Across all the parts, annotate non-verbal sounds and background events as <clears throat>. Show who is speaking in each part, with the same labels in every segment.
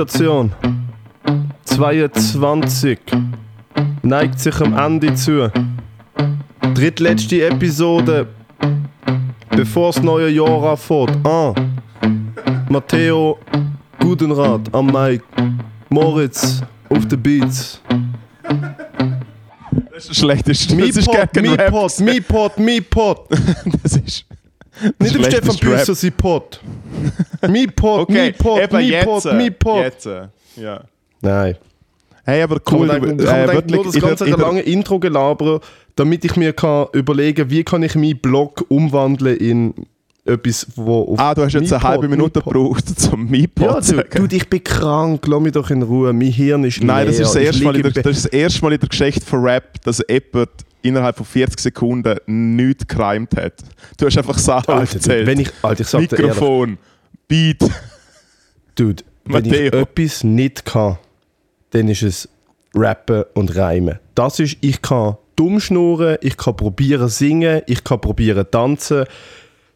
Speaker 1: Endstation 22 neigt sich am Ende zu. Drittletzte Episode, bevor das neue Jahr anfängt. Ah. Matteo Gudenrat am Mike, Moritz auf den Beats.
Speaker 2: Das ist Schlechteste. Das ist
Speaker 1: Mipod,
Speaker 2: gegen Rap.
Speaker 1: Mipod, Mipod, Mipod.
Speaker 2: Das ist.
Speaker 1: Nicht im Stefan. Büsser, sein Pod. Mipod,
Speaker 2: Okay,
Speaker 1: Mipod,
Speaker 2: eben
Speaker 1: Mipod,
Speaker 2: jetzt.
Speaker 1: Mipod.
Speaker 2: Jetzt. äh, Ja.
Speaker 1: Nein.
Speaker 2: Hey, aber
Speaker 1: Cool, kann kann man
Speaker 2: äh,
Speaker 1: denken, nur das
Speaker 2: in
Speaker 1: ganze
Speaker 2: in der-
Speaker 1: lange Intro gelabern, damit ich mir kann überlegen wie kann ich meinen Blog umwandeln in etwas, wo auf
Speaker 2: Ah, du hast jetzt eine halbe Minute gebraucht, <laughs> zum Mipod
Speaker 1: Ja,
Speaker 2: zu
Speaker 1: du,
Speaker 2: sagen.
Speaker 1: du, ich bin krank, lass mich doch in Ruhe, mein Hirn ist
Speaker 2: Nein, das
Speaker 1: leer.
Speaker 2: ist das,
Speaker 1: Ich
Speaker 2: erste Mal in der, das ist das erste Mal in der Geschichte von Rap, dass jemand innerhalb von 40 Sekunden nichts gecrimed hat. Du hast einfach Sachen aufgezählt.
Speaker 1: wenn ich, Alter, ich sag dir ehrlich,
Speaker 2: Mikrofon, Beat. <laughs>
Speaker 1: Dude, wenn ich
Speaker 2: Matteo.
Speaker 1: etwas nicht kann, dann ist es Rappen und Reimen. Das ist, ich kann dumm schnurren, ich kann probieren singen, ich kann probieren tanzen.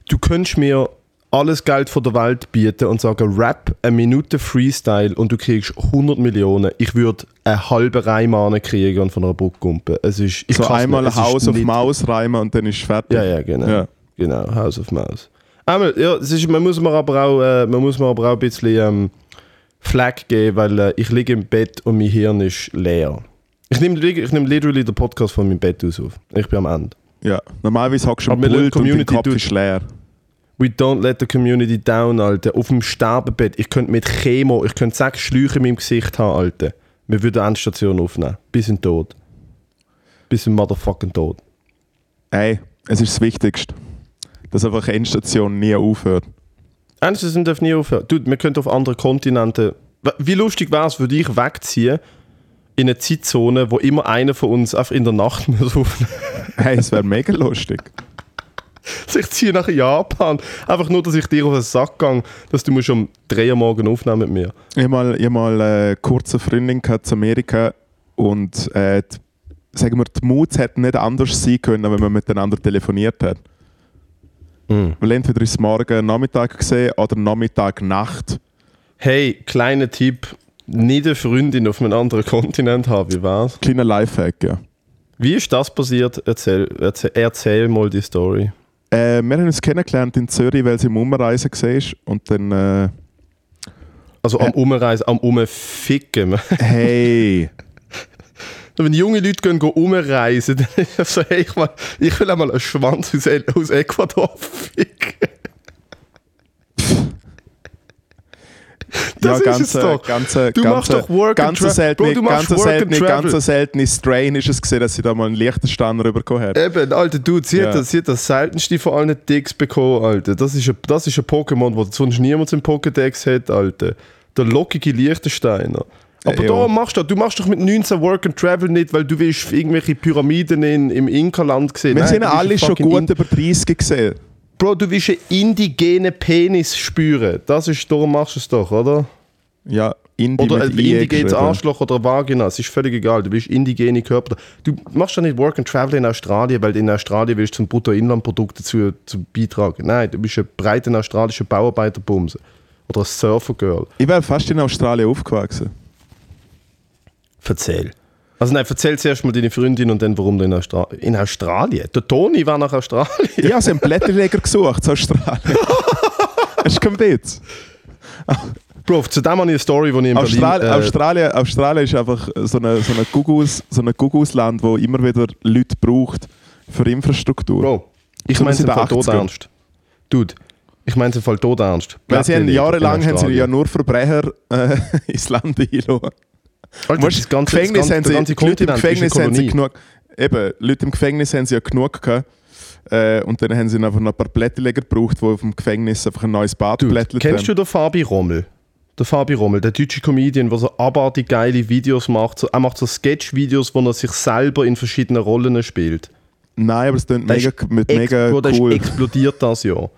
Speaker 1: Du könntest mir alles Geld von der Welt bieten und sagen, Rap, eine Minute Freestyle und du kriegst 100 Millionen. Ich würde einen halben Reim kriegen und von einer Brücke kumpen. Es ist, ich
Speaker 2: so einmal auf
Speaker 1: nicht-
Speaker 2: Maus reimen und dann ist es fertig.
Speaker 1: Ja, ja, genau.
Speaker 2: Ja.
Speaker 1: Genau, House of Mouse. Einmal, ja, es ist, man muss mir aber auch, äh, man muss mir aber auch ein bisschen ähm, Flag geben, weil äh, ich liege im Bett und mein Hirn ist leer. Ich nehme ich nehm literally den Podcast von meinem Bett aus auf. Ich bin am Ende.
Speaker 2: Ja. Normalerweise hockst du am
Speaker 1: Aber
Speaker 2: Pult und dein
Speaker 1: Community
Speaker 2: Kopf ist leer.
Speaker 1: We don't let the community down, Alter. Auf dem Sterbebett. Ich könnte mit Chemo, ich könnte sechs Schläuche in meinem Gesicht haben, Alter. Wir würden eine Endstation aufnehmen. Bis in Tod. Bis in motherfucking Tod.
Speaker 2: Ey, es ist das Wichtigste. Dass einfach Endstation nie aufhört.
Speaker 1: Endstation darf nie aufhören. Dude, wir könnten auf andere Kontinente. Wie lustig wäre es, würde ich wegziehen in eine Zeitzone, wo immer einer von uns einfach in der Nacht <laughs> muss aufnehmen.
Speaker 2: Hey, es wäre mega lustig. <laughs>
Speaker 1: Also ich ziehe nach Japan. Einfach nur, dass ich dir auf den Sack gehe, dass du musst um 3 Uhr morgen aufnehmen mit mir.
Speaker 2: Ich habe mal, ich hab mal eine kurze Freundin gehabt zu Amerika und äh, die, sagen wir, die Moods hätten nicht anders sein können, wenn man miteinander telefoniert hat. Weil entweder ist es morgen Nachmittag gesehen oder Nachmittag Nacht.
Speaker 1: Hey, kleiner Tipp. Nicht eine Freundin auf einem anderen Kontinent haben, wie war's?
Speaker 2: Kleiner Lifehack, ja.
Speaker 1: Wie ist das passiert? Erzähl, erzähl, erzähl mal die Story.
Speaker 2: Äh, wir haben uns kennengelernt in Zürich, weil sie im Umreisen war und dann äh,
Speaker 1: Also am Umreisen, am Umficken. <laughs>
Speaker 2: hey,
Speaker 1: Wenn junge Leute gehen, gehen umreisen, <laughs> dann ist das so, hey, ich, will, ich will einmal einen Schwanz aus, El- aus Ecuador ficken. <laughs> Das
Speaker 2: ja,
Speaker 1: ist es doch.
Speaker 2: ganz,
Speaker 1: Du
Speaker 2: ganz,
Speaker 1: machst doch Work and
Speaker 2: ganz
Speaker 1: Tra-
Speaker 2: seltene,
Speaker 1: Bro, du machst
Speaker 2: ganz
Speaker 1: and Travel.
Speaker 2: ganz seltene Strain ist es gesehen, dass sie da mal einen Liechtenstein rübergekommen hat.
Speaker 1: Eben, Alter, Dude, sie,
Speaker 2: Ja.
Speaker 1: hat das, sie hat das seltenste von allen Dicks bekommen, Alter. Das ist ein, das ist ein Pokémon, das sonst niemand im Pokédex hat, Alter. Der lockige Liechtensteiner. Aber
Speaker 2: Äh,
Speaker 1: da
Speaker 2: ja.
Speaker 1: machst du, du machst doch mit 19 Work and Travel nicht, weil du willst irgendwelche Pyramiden in, im Inka-Land sehen.
Speaker 2: Wir
Speaker 1: Nein,
Speaker 2: sind alle schon gut
Speaker 1: In-
Speaker 2: über 30 gesehen.
Speaker 1: Bro, du willst einen indigenen Penis spüren. Das ist, darum machst du es doch, oder?
Speaker 2: Ja, Indie
Speaker 1: Oder ein
Speaker 2: IE
Speaker 1: indigenes. Arschloch oder Vagina. Es ist völlig egal. Du willst indigene Körper. Du machst doch nicht Work and Travel in Australien, weil in Australien willst du zum Bruttoinlandprodukt dazu zu beitragen. Nein, du bist ein breiter australischer Bauarbeiterbumse. Oder ein Surfergirl.
Speaker 2: Ich wäre fast in Australien aufgewachsen.
Speaker 1: Erzähl. Also nein, erzähl zuerst mal deine Freundin und dann warum du in, Austra in Australien. Der Toni war nach Australien.
Speaker 2: Ja, sie haben Blätterleger gesucht zu Australien. Hast du keinen Witz?
Speaker 1: Bro, zu dem habe ich eine Story, die ich in
Speaker 2: Austral
Speaker 1: Berlin... äh,
Speaker 2: Australien, Australien ist einfach so ein so eine Gugus, so eine Gugus-Land, wo immer wieder Leute braucht für Infrastruktur.
Speaker 1: Bro, ich meine es im Fall tot
Speaker 2: 80ern.
Speaker 1: ernst. Dude, ich meine es im Fall tot ernst.
Speaker 2: Weil sie haben jahrelang haben sie ja nur Verbrecher äh, <laughs> ins Land eingelassen.
Speaker 1: Alter,
Speaker 2: Weißt,
Speaker 1: das ganze,
Speaker 2: Gefängnis
Speaker 1: das
Speaker 2: haben
Speaker 1: ganze,
Speaker 2: sie,
Speaker 1: ganze
Speaker 2: die Leute im Gefängnis haben sie genug, eben, Leute im Gefängnis haben sie ja genug gehabt. Äh, und dann haben sie einfach noch ein paar Blätterleger gebraucht, die auf dem Gefängnis einfach ein neues Bad
Speaker 1: Dude,
Speaker 2: blättert
Speaker 1: kennst du
Speaker 2: haben.
Speaker 1: den Fabi Rommel? Der Fabi Rommel, der deutsche Comedian, der so abartig geile Videos macht. So, er macht so Sketch-Videos, wo er sich selber in verschiedenen Rollen spielt.
Speaker 2: Nein, aber es klingt mega, mit mega
Speaker 1: Bro, der
Speaker 2: cool.
Speaker 1: explodiert das Jahr.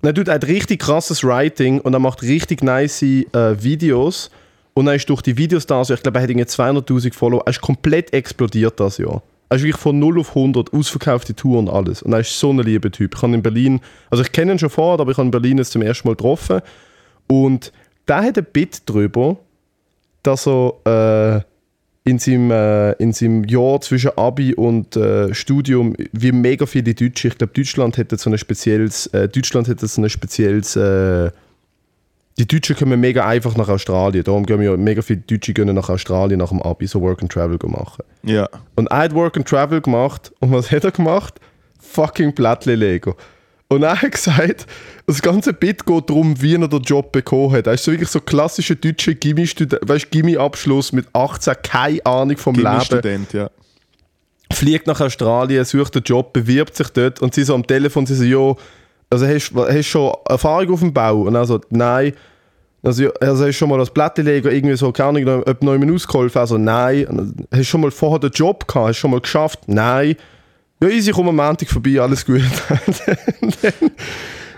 Speaker 1: Nein, dude, er hat richtig krasses Writing und er macht richtig nice äh, Videos. Und er ist durch die Videos da, also ich glaube, er hat irgendwie 200'000 Follower. Er ist komplett explodiert das Jahr. Er ist wirklich von 0 auf 100, ausverkaufte Tour und alles. Und er ist so ein lieber Typ. Ich habe in Berlin, also ich kenne ihn schon vorher, aber ich habe in Berlin jetzt zum ersten Mal getroffen. Und der hat ein Bit drüber, dass er äh, in, seinem, äh, in seinem Jahr zwischen Abi und äh, Studium, wie mega viele Deutsche, ich glaube, Deutschland hätte so ein spezielles, äh, Deutschland hätte so ein spezielles, äh, die Deutschen kommen mega einfach nach Australien, darum gehen ja mega viele Deutsche gehen nach Australien nach dem Abi so Work and Travel machen.
Speaker 2: Ja.
Speaker 1: Und er hat Work and Travel gemacht und was hat er gemacht? Fucking Plättchen Lego. Und er hat gesagt, das ganze Bit geht darum, wie er den Job bekommen hat. Er ist so wirklich so klassischer deutscher Gimmi-Abschluss mit 18, keine Ahnung vom Leben.
Speaker 2: Student, ja.
Speaker 1: Fliegt nach Australien, sucht einen Job, bewirbt sich dort und sie so am Telefon, sie so, jo, also hast du schon Erfahrung auf dem Bau? Und er so, nein. Also, also hast du schon mal als Plattenleger irgendwie so, keine Ahnung, ob neu ausgeholfen? Also, nein. Hast du schon mal vorher den Job gehabt? Hast du schon mal geschafft? Nein. Ja, easy, komm am Montag vorbei, alles gut. und, <laughs> dann,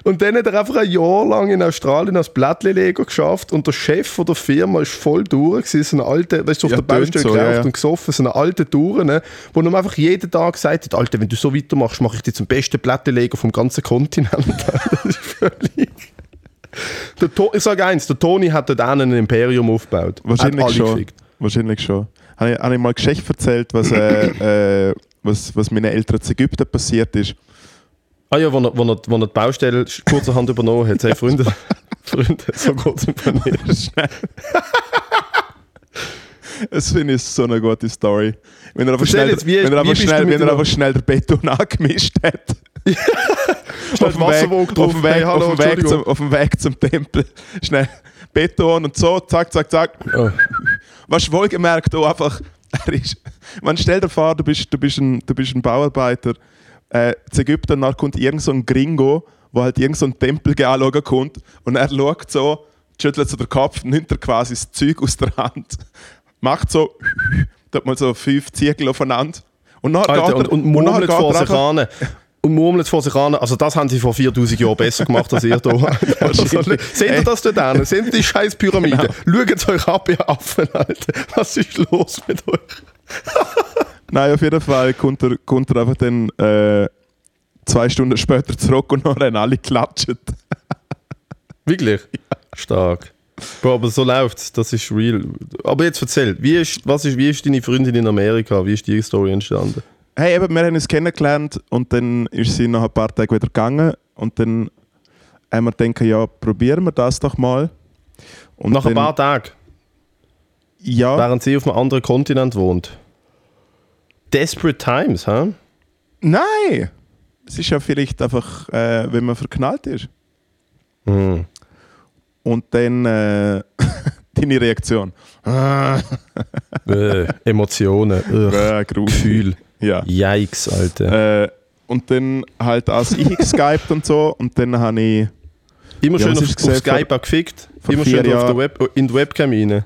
Speaker 1: und dann hat er einfach ein Jahr lang in Australien als Blättleger geschafft und der Chef von der Firma ist voll durch, so ein alter, weißt du, auf
Speaker 2: Ja,
Speaker 1: der Baustelle
Speaker 2: so,
Speaker 1: geraucht
Speaker 2: ja, ja.
Speaker 1: und gesoffen, so eine alte Touren, ne, wo ihm einfach jeden Tag gesagt hat, Alter, wenn du so weitermachst, mache ich dich zum besten Blättleger vom ganzen Kontinent. <laughs> das ist völlig... Der To ich sage eins, der Toni hat dort einen ein Imperium aufgebaut.
Speaker 2: Wahrscheinlich schon.
Speaker 1: gefickt.
Speaker 2: Wahrscheinlich schon. Habe ich, habe ich mal Geschichte erzählt, was, äh, <coughs> äh, was, was meinen Eltern in Ägypten passiert ist?
Speaker 1: Ah ja, wo er, wo er, wo er die Baustelle kurzerhand übernommen hat. Hey, Freunde, <laughs> Freunde, so kurz
Speaker 2: Schnell. <laughs> Das finde ich so eine gute Story. Wenn er
Speaker 1: Erzähl
Speaker 2: schnell,
Speaker 1: jetzt, wie-
Speaker 2: wenn er schnell, wenn er einfach schnell den Beton <laughs> angemischt hat. Auf, dem Weg, auf, dem Weg,
Speaker 1: Hey, hallo,
Speaker 2: auf, dem Weg zum, auf dem Weg zum Tempel. <laughs> Schnell Beton und so, zack, zack, zack.
Speaker 1: Oh.
Speaker 2: Was wohlgemerkt auch einfach, <laughs> er ist, man stell dir vor, du bist, du bist, ein, du bist ein Bauarbeiter, äh, in Ägypten dann kommt irgend so ein Gringo, wo halt irgend so ein Tempel anschauen kommt und er schaut so, schüttelt so den Kopf, nimmt er quasi das Zeug aus der Hand, <laughs> macht so, tut mal so fünf Ziegel aufeinander und dann
Speaker 1: Alter, und, und
Speaker 2: nachher
Speaker 1: murmelt
Speaker 2: geht
Speaker 1: vor
Speaker 2: er
Speaker 1: sich an. Und murmelt vor sich an. Also das haben sie vor 4000 Jahren besser gemacht als ihr hier. <laughs> Seht ihr das dort an? Seht ihr die scheiß Pyramide? Schaut euch ab, ihr Affen, Alter. Was ist los mit euch? <laughs>
Speaker 2: Nein, auf jeden Fall kommt er, kommt er einfach dann äh, zwei Stunden später zurück und dann haben alle geklatscht. <laughs>
Speaker 1: Wirklich? Stark. Bro, aber so läuft's. Das ist real. Aber jetzt erzähl, wie ist, was ist, wie ist deine Freundin in Amerika? Wie ist die Story entstanden?
Speaker 2: Hey, eben, wir haben uns kennengelernt und dann ist sie nach ein paar Tagen wieder gegangen und dann haben wir gedacht, ja, probieren wir das doch mal. Und
Speaker 1: Nach ein
Speaker 2: dann,
Speaker 1: paar Tagen,
Speaker 2: Ja,
Speaker 1: während sie auf einem anderen Kontinent wohnt. Desperate Times, hä?
Speaker 2: nein! Es ist ja vielleicht einfach, äh, wenn man verknallt ist.
Speaker 1: Hm.
Speaker 2: Und dann äh, <laughs> deine Reaktion.
Speaker 1: Äh, Emotionen, <laughs> Ugh,
Speaker 2: äh, gruselig.
Speaker 1: Gefühl.
Speaker 2: Ja.
Speaker 1: Yikes, Alter.
Speaker 2: Äh, und dann halt als ich geskypt und so und dann habe ich
Speaker 1: Immer
Speaker 2: ja,
Speaker 1: schön auf,
Speaker 2: ist
Speaker 1: auf
Speaker 2: gesehen
Speaker 1: Skype gefickt. Immer schön auf der Web, in die Webcam rein.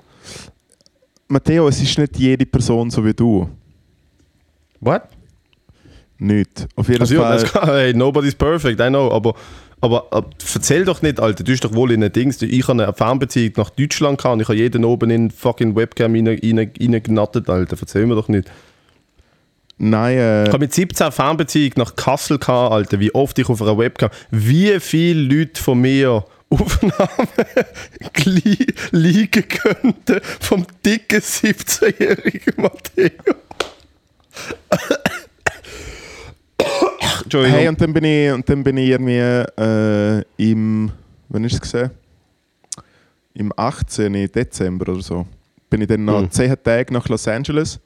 Speaker 2: Matteo, es ist nicht jede Person so wie du.
Speaker 1: What?
Speaker 2: Nicht. Auf jeden
Speaker 1: Also, ja,
Speaker 2: Fall.
Speaker 1: kann, hey, nobody's perfect, I know, aber, aber, aber erzähl doch nicht, Alter, du bist doch wohl in den Dings. Ich habe eine Fernbeziehung nach Deutschland gehabt und ich habe jeden oben in fucking Webcam rein, rein, reingenattet, Alter. Erzähl mir doch nicht.
Speaker 2: Nein, äh,
Speaker 1: Ich habe mit 17 Fernbeziehung nach Kassel gehabt, Alter, wie oft ich auf einer Webcam, wie viele Leute von mir <laughs> Aufnahmen li liegen könnten vom dicken 17-jährigen Matteo. <coughs> Entschuldigung.
Speaker 2: hey, und dann bin ich, und dann bin ich irgendwie äh, im, wann ist es gesehen? Im 18. Dezember oder so. Bin ich dann nach
Speaker 1: Mhm.
Speaker 2: 10 Tagen nach Los Angeles.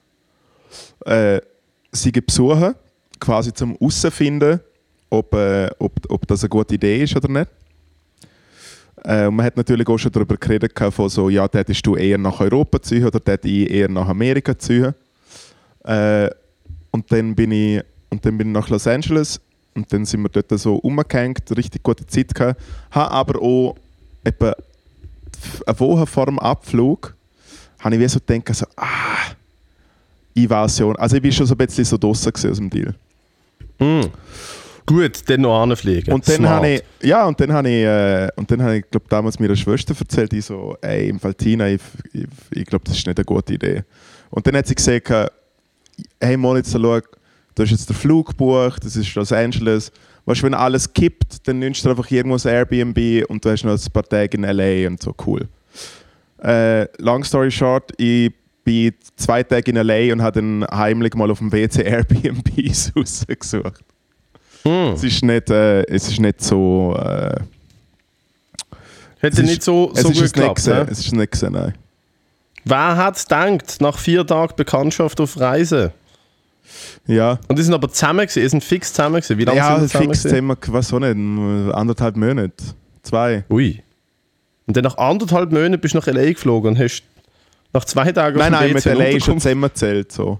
Speaker 2: Äh, sie besuchen, quasi zum herausfinden, ob, äh, ob, ob das eine gute Idee ist oder nicht. Äh, und man hat natürlich auch schon darüber geredet, von so, ja, hättest du eher nach Europa ziehen oder hätte ich eher nach Amerika ziehen. Äh, und dann bin ich und dann bin ich nach Los Angeles und dann sind wir dort so umgehängt, richtig gute Zeit gehabt. Habe aber auch etwa eine Woche vor dem Abflug habe ich wie so gedacht, so, ah, Invasion. Also ich war schon so ein bisschen so draussen aus dem Deal.
Speaker 1: Hm. Gut, dann noch anfliegen.
Speaker 2: Und dann habe ich, ja, und dann habe ich, äh, und dann habe ich, glaube damals meiner Schwester erzählt, die so, ey, im Fall Tina, ich, ich, ich glaube, das ist nicht eine gute Idee. Und dann hat sie gesagt, hey Moritz, schau, du hast jetzt den Flug gebucht, das ist Los Angeles. Weißt du, wenn alles kippt, dann nimmst du einfach irgendwo ein Airbnb und du hast noch ein paar Tage in LA und so, cool. Äh, long story short, ich bin zwei Tage in L.A. und habe dann heimlich mal auf dem WC Airbnbs <laughs> rausgesucht.
Speaker 1: Hm.
Speaker 2: Es ist nicht, äh, es ist nicht so... Äh,
Speaker 1: Hätte nicht so, so gut geklappt. ne?
Speaker 2: es ist nicht gesehen, nein.
Speaker 1: Wer hat es gedacht, nach vier Tagen Bekanntschaft auf Reise?
Speaker 2: Ja,
Speaker 1: Und die sind aber zusammen gewesen, die sind fix zusammen gewesen. Wie lange
Speaker 2: ja
Speaker 1: sind die zusammen
Speaker 2: fix? Thema, was auch nicht, anderthalb Monate, zwei.
Speaker 1: Ui. Und dann nach anderthalb Monaten bist du nach L.A. geflogen und hast nach zwei Tagen
Speaker 2: Nein, nein, mit L.A. schon
Speaker 1: Unterkunft-
Speaker 2: zusammenzählt, so.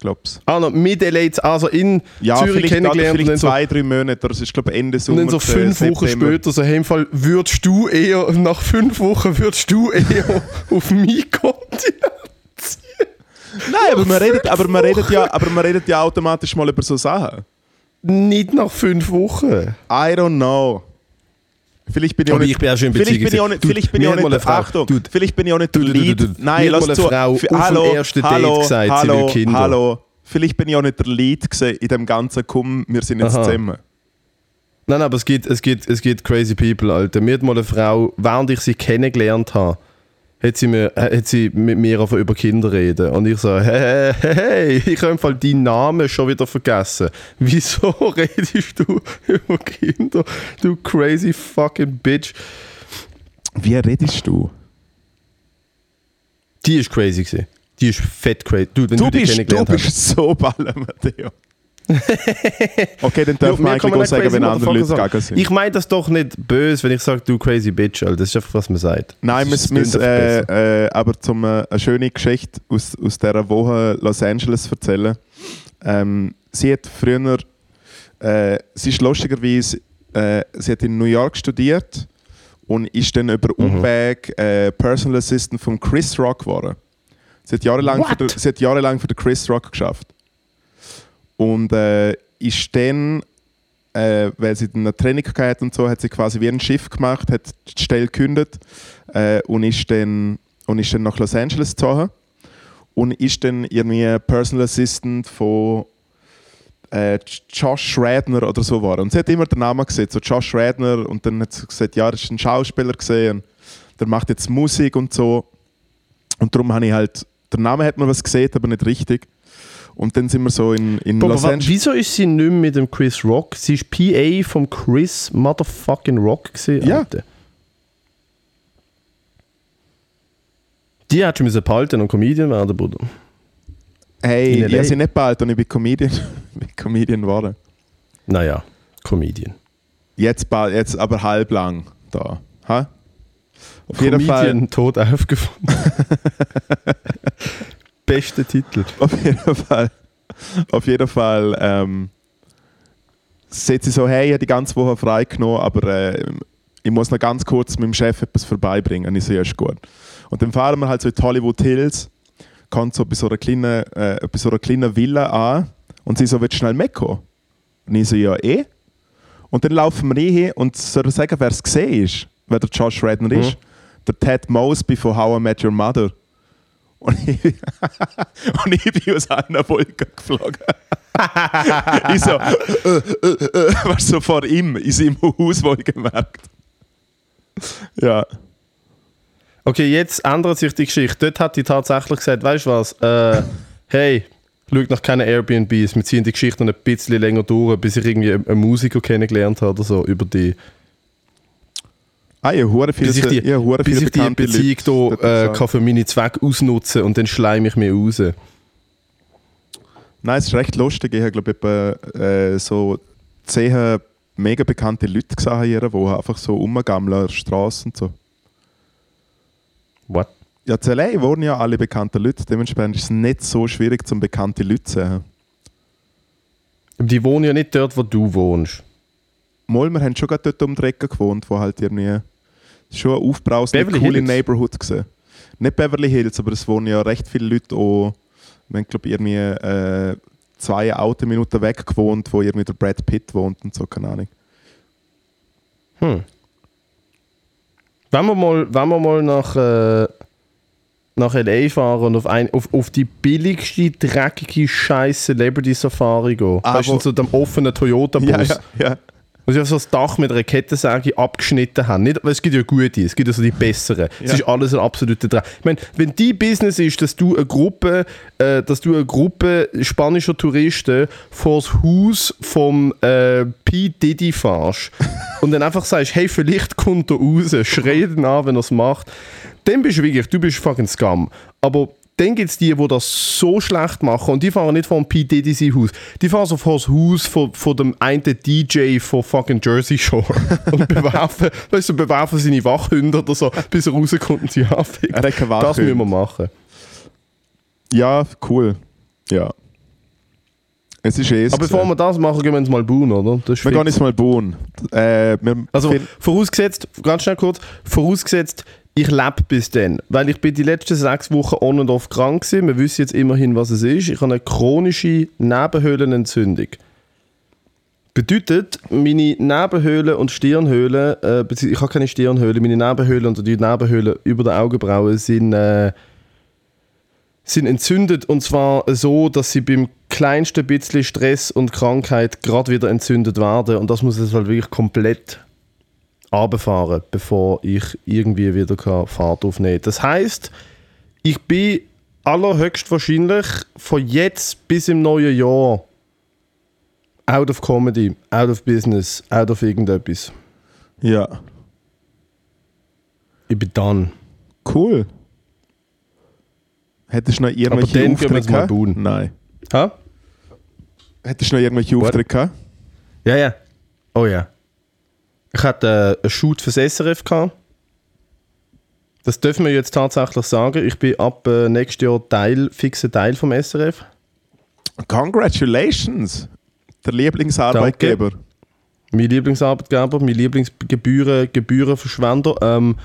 Speaker 2: Glaub's.
Speaker 1: Ah, noch mit L.A. also in
Speaker 2: Ja,
Speaker 1: Zürich kennengelernt und
Speaker 2: vielleicht zwei, drei Monate, das ist glaube Ende
Speaker 1: und
Speaker 2: Sommer.
Speaker 1: dann so fünf Wochen
Speaker 2: September.
Speaker 1: später, so hey, im Fall, würdest du eher, nach fünf Wochen würdest du eher <laughs> auf meinen Kontinent
Speaker 2: Nein, aber man, redet, aber, man redet ja, aber man redet ja automatisch mal über so Sachen.
Speaker 1: Nicht nach fünf Wochen.
Speaker 2: I don't know. Vielleicht bin ich auch nicht,
Speaker 1: ich bin auch schon in
Speaker 2: vielleicht
Speaker 1: Beziehung
Speaker 2: bin ich auch nicht, vielleicht bin ich auch nicht,
Speaker 1: Frau-
Speaker 2: Achtung,
Speaker 1: Dude.
Speaker 2: vielleicht bin ich auch nicht der Lead. Nein, lass
Speaker 1: mal
Speaker 2: zu.
Speaker 1: eine Frau auf dem
Speaker 2: hallo,
Speaker 1: ersten Date
Speaker 2: hallo,
Speaker 1: gesagt, sie
Speaker 2: hallo,
Speaker 1: will Kinder.
Speaker 2: hallo. Vielleicht bin ich auch nicht der Lead in dem ganzen Komm, wir sind jetzt
Speaker 1: Aha.
Speaker 2: zusammen.
Speaker 1: Nein, nein, aber es gibt, es, gibt, es gibt crazy people, Alter. Mir hat mal eine Frau, während ich sie kennengelernt habe, hat sie, mir, äh, hat sie mit mir über Kinder reden. Und ich so, hey, hey, hey, ich habe im Fall deinen Namen schon wieder vergessen. Wieso <laughs> redest du über Kinder? Du crazy fucking bitch.
Speaker 2: Wie redest du?
Speaker 1: Die ist crazy gewesen. Die ist fett crazy. Du, wenn du,
Speaker 2: Du bist, du bist so ballen, Matteo. <laughs> okay, dann man
Speaker 1: kann
Speaker 2: eigentlich auch sagen, wenn andere Leute
Speaker 1: sagen.
Speaker 2: gegangen sind.
Speaker 1: Ich meine das doch nicht böse, wenn ich sage, du crazy bitch, Alter. Das ist einfach, was man sagt.
Speaker 2: Nein,
Speaker 1: Das
Speaker 2: wir, wir, äh, äh, aber zum äh, eine schöne Geschichte aus, aus dieser Woche Los Angeles erzählen. Ähm, sie hat früher, äh, sie ist lustigerweise, äh, sie hat in New York studiert und ist dann über
Speaker 1: Mhm.
Speaker 2: Umweg äh, Personal Assistant von Chris Rock geworden. Sie hat jahrelang, für den, sie hat jahrelang für den Chris Rock geschafft. Und äh, ist dann, äh, weil sie eine Training gehabt und so, hat sie quasi wie ein Schiff gemacht, hat die Stelle gekündigt äh, und, ist dann, und ist dann nach Los Angeles gezogen und ist dann irgendwie Personal Assistant von äh, Josh Schradner oder so war. Und sie hat immer den Namen gesehen, so Josh Schradner und dann hat sie gesagt, ja, das ist ein Schauspieler gesehen der macht jetzt Musik und so. Und darum habe ich halt, der Name hat man was gesehen, aber nicht richtig. Und dann sind wir so in, in
Speaker 1: Aber
Speaker 2: Los Angeles.
Speaker 1: wieso ist sie nicht mehr mit dem Chris Rock? Sie ist PA vom Chris Motherfucking Rock gewesen,
Speaker 2: Ja.
Speaker 1: Alter. Die hat schon müssen behalten und Comedian werden, Bruder.
Speaker 2: Hey, ich habe sie nicht bald und ich bin Comedian, <laughs> bin Comedian geworden.
Speaker 1: Naja, Comedian.
Speaker 2: Jetzt, bald, jetzt aber halb lang da. Ha? Auf jeden
Speaker 1: Comedian
Speaker 2: Fall.
Speaker 1: tot aufgefunden. <laughs> Beste Titel. <laughs>
Speaker 2: Auf jeden Fall. Auf jeden Fall. Ähm, sagt sie so, hey, ich habe die ganze Woche frei genommen, aber äh, ich muss noch ganz kurz mit dem Chef etwas vorbeibringen. Und ich so, ja, ist gut. Und dann fahren wir halt so in die Hollywood Hills, kommt so bei so einer kleinen, äh, bei so einer kleinen Villa an und sie so, willst du schnell mitkommen? Und ich so, ja, eh. Und dann laufen wir hin und soll ich sagen, wer es gesehen ist, wer der Josh Redner
Speaker 1: Mhm.
Speaker 2: ist? Der Ted Mosby von How I Met Your Mother. Und ich, <laughs> und ich bin aus einer Wolke geflogen. <laughs> ich so, äh, äh, äh, so vor ihm, in seinem Haus wohlgemerkt. Ja.
Speaker 1: Okay, jetzt ändert sich die Geschichte. Dort hat die tatsächlich gesagt, weißt du was, äh, hey, schau nach keinen Airbnbs, wir ziehen die Geschichte noch ein bisschen länger durch, bis ich irgendwie einen Musiker kennengelernt habe oder so, über die,
Speaker 2: Ah, ja, hure viele,
Speaker 1: bis ich die,
Speaker 2: ja, hure
Speaker 1: bis
Speaker 2: viele
Speaker 1: ich die Beziehung
Speaker 2: Leute
Speaker 1: äh, kann für meine Zwecke ausnutzen und dann schleime ich mich raus.
Speaker 2: Nein, es ist recht lustig. Ich habe, glaube ich, äh, so zehn mega bekannte Leute gesehen, hier, die einfach so rumgammeln an der Straße und so.
Speaker 1: What?
Speaker 2: Ja, zu LA wohnen ja alle bekannten Leute. Dementsprechend ist es nicht so schwierig, zum bekannte Leute zu sehen.
Speaker 1: Die wohnen ja nicht dort, wo du wohnst.
Speaker 2: Mal, wir haben schon gerade dort um die Ecke gewohnt, wo halt irgendwie schon ein aufbrausende,
Speaker 1: Beverly
Speaker 2: coole
Speaker 1: Hills?
Speaker 2: Neighborhood gesehen. Nicht Beverly Hills, aber es wohnen ja recht viele Leute auch, wir haben glaube irgendwie äh, zwei Autominuten weg gewohnt, wo irgendwie der Brad Pitt wohnt und so, keine Ahnung.
Speaker 1: Hm. Wenn wir mal, wenn wir mal nach, äh, nach L.A. fahren und auf, ein, auf, auf die billigste, dreckige scheiß Celebrity Safari gehen.
Speaker 2: Ah,
Speaker 1: weißt du, so dem offenen Toyota-Bus. <laughs>
Speaker 2: Ja, ja, ja.
Speaker 1: Wo sie ja so das Dach mit einer Kettensäge abgeschnitten haben. Nicht, weil es gibt ja gute, es gibt ja so die besseren. Es
Speaker 2: Ja.
Speaker 1: ist alles ein absoluter Dreck. Ich meine, wenn dein Business ist, dass du eine Gruppe, äh, dass du eine Gruppe spanischer Touristen vor das Haus vom äh, P. Diddy fährst <laughs> und dann einfach sagst, hey, vielleicht kommt er raus, schrei ihn an, wenn er es macht, dann bist du wirklich, du bist fucking Scum. Aber dann gibt es die, die das so schlecht machen und die fahren nicht vom P. Diddy sein Haus. Die fahren so vor das Haus von, von dem einen DJ von fucking Jersey Shore <laughs> und bewerfen, weißt du, bewerfen seine Wachhunde oder so, bis er rauskommt und sie
Speaker 2: keine
Speaker 1: Das müssen wir machen.
Speaker 2: Ja, cool. Ja. Es ist eh
Speaker 1: Aber bevor wir das machen, gehen wir uns mal bauen, oder?
Speaker 2: Wir
Speaker 1: fix.
Speaker 2: gehen jetzt mal bauen. Äh,
Speaker 1: Also vorausgesetzt, ganz schnell kurz, vorausgesetzt, ich lebe bis dann. Weil ich bin die letzten sechs Wochen on und off krank gewesen. Wir wissen jetzt immerhin, was es ist. Ich habe eine chronische Nebenhöhlenentzündung. Bedeutet, meine Nebenhöhlen und Stirnhöhlen, äh, ich habe keine Stirnhöhle, meine Nebenhöhlen und die Nebenhöhlen über den Augenbrauen sind, äh, sind entzündet und zwar so, dass sie beim kleinsten bisschen Stress und Krankheit gerade wieder entzündet werden und das muss jetzt halt wirklich komplett runterfahren, bevor ich irgendwie wieder Fahrt aufnehmen kann. Das heißt, ich bin allerhöchstwahrscheinlich von jetzt bis im neuen Jahr out of Comedy, out of Business, out of irgendetwas.
Speaker 2: ja.
Speaker 1: Ich bin done.
Speaker 2: Cool. Hättest du noch irgendwelche
Speaker 1: dann
Speaker 2: Aufträge
Speaker 1: jetzt mal
Speaker 2: gehabt? Nein.
Speaker 1: Ha?
Speaker 2: Hättest du noch irgendwelche
Speaker 1: What?
Speaker 2: Aufträge gehabt?
Speaker 1: Ja, ja. Oh ja. Ich hatte äh, einen Shoot fürs SRF gehabt. Das dürfen wir jetzt tatsächlich sagen. Ich bin ab äh, nächstes Jahr Teil, fixer Teil vom SRF.
Speaker 2: Congratulations! Der Lieblingsarbeitgeber.
Speaker 1: Mein Lieblingsarbeitgeber, mein Lieblingsgebühren, Gebührenverschwender. Ähm,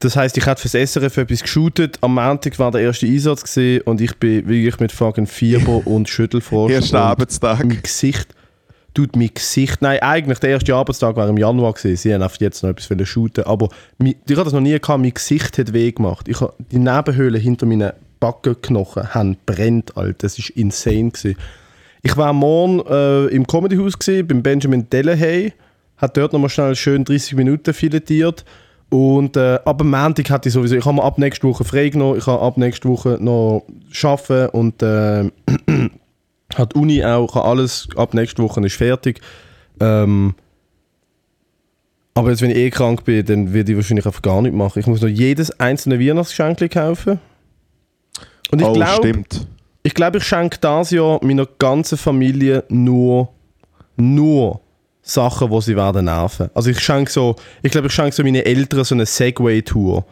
Speaker 1: das heißt, ich hatte fürs SRF etwas geshootet. Am Montag war der erste Einsatz und ich bin wirklich mit fucking Fieber <laughs> und Schüttelfrost.
Speaker 2: Erster Arbeitstag.
Speaker 1: Mein Gesicht tut mein Gesicht. Nein, eigentlich der erste Arbeitstag war im Januar gewesen. Sie haben jetzt noch etwas shooten, aber ich habe das noch nie gehabt. Mein Gesicht hat weh gemacht. Ich habe die Nebenhöhlen hinter meinen Backenknochen haben brennt, Alter. Das ist insane gewesen. Ich war morgen äh, im Comedyhaus gesehen beim Benjamin Delahaye, hat dort nochmal schnell schön 30 Minuten filetiert. Und äh, ab Montag hatte ich sowieso, ich habe mir ab nächste Woche frei genommen, ich habe ab nächste Woche noch arbeiten und äh, <clears throat> hat Uni auch, kann alles ab nächste Woche ist fertig. Ähm, aber jetzt, wenn ich eh krank bin, dann werde ich wahrscheinlich einfach gar nicht machen. Ich muss noch jedes einzelne Weihnachtsgeschenk kaufen. Und ich
Speaker 2: oh,
Speaker 1: glaube,
Speaker 2: stimmt.
Speaker 1: ich, glaub, ich schenke dieses Jahr meiner ganzen Familie nur, nur Sachen, die sie werden nerven. Also ich schenke so, ich glaube, ich schenke so meinen Eltern so eine Segway-Tour.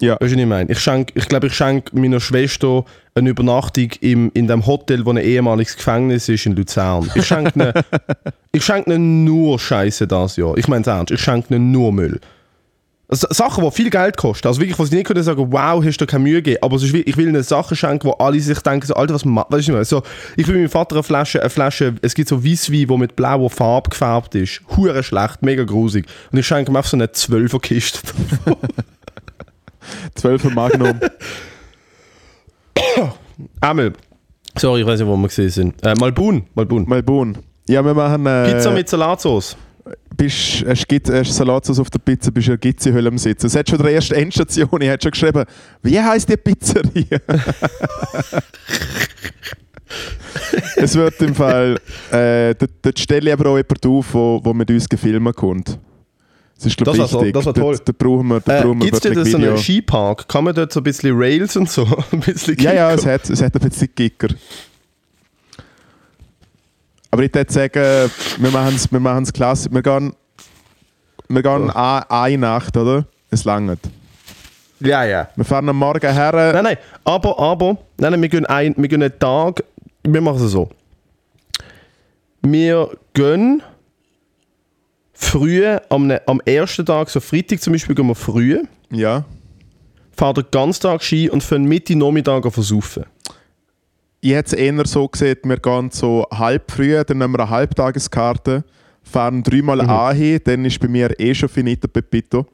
Speaker 2: Ja.
Speaker 1: Weißt du, was ich meine? Ich, schenk, ich glaube, ich schenke meiner Schwester eine Übernachtung im, in dem Hotel, wo ein ehemaliges Gefängnis ist in Luzern. Ich schenke ihnen, <laughs> ich schenke ihnen nur Scheiße das Jahr. Ich meine es ernst, ich schenke ihnen nur Müll. Also, Sachen, die viel Geld kosten. Also wirklich, wo sie nicht können sagen, wow, hast du keine Mühe gegeben. Aber es ist, wie- ich will ihnen Sachen schenken, wo alle sich denken, so, Alter, was ma weißt du, was ich so, Ich will meinem Vater eine Flasche, eine Flasche, es gibt so Weisswein, die mit blauer Farbe gefärbt ist. Hure schlecht, mega grusig. Und ich schenke ihm einfach so eine 12er Kiste.
Speaker 2: 12 Magnum. <laughs>
Speaker 1: Einmal. Sorry, ich weiß nicht, wo wir gesehen sind. Äh, Malbun. Malbun.
Speaker 2: Melbourne. Ja, wir machen. Äh,
Speaker 1: Pizza mit Salatsauce.
Speaker 2: bist, hast, hast Salatsauce auf der Pizza, bist du in der Gizzi-Höhle am Sitzen. Es hat schon der erste Endstation, ich hat schon geschrieben, wie heisst die Pizzeria? <laughs> es wird im Fall, äh, dort, dort stelle ich aber auch jemanden auf, wo, wo mit uns gefilmt kommt. Das ist, glaub
Speaker 1: Das
Speaker 2: ich,
Speaker 1: war
Speaker 2: wichtig.
Speaker 1: das war toll.
Speaker 2: Dort, dort brauchen wir, dort
Speaker 1: Äh,
Speaker 2: brauchen wir
Speaker 1: Gibt es
Speaker 2: wirklich
Speaker 1: so einen Skipark? Kann man dort so ein bisschen Rails und so? <laughs> ein bisschen
Speaker 2: Ja, ja, es hat, es hat ein bisschen Kicker. Aber ich würde sagen, wir machen es wir machen's klasse. Wir gehen, wir gehen a- eine Nacht, oder? Es langt.
Speaker 1: ja, ja.
Speaker 2: Wir fahren am Morgen her.
Speaker 1: Nein, nein, aber, aber, nein, nein, wir gehen, ein, wir gehen einen Tag, wir machen es so. Wir gehen früh, am, ne- am ersten Tag, so Freitag zum Beispiel, gehen wir früh,
Speaker 2: Ja.
Speaker 1: fahren den ganzen Tag Ski und fahren Mitte Nachmittag an versaufen.
Speaker 2: Ich hätte es eher so gesehen, wir gehen so halb früh, dann nehmen wir eine Halbtageskarte, fahren dreimal
Speaker 1: Mhm.
Speaker 2: an hin, dann ist bei mir eh schon finito Pepito.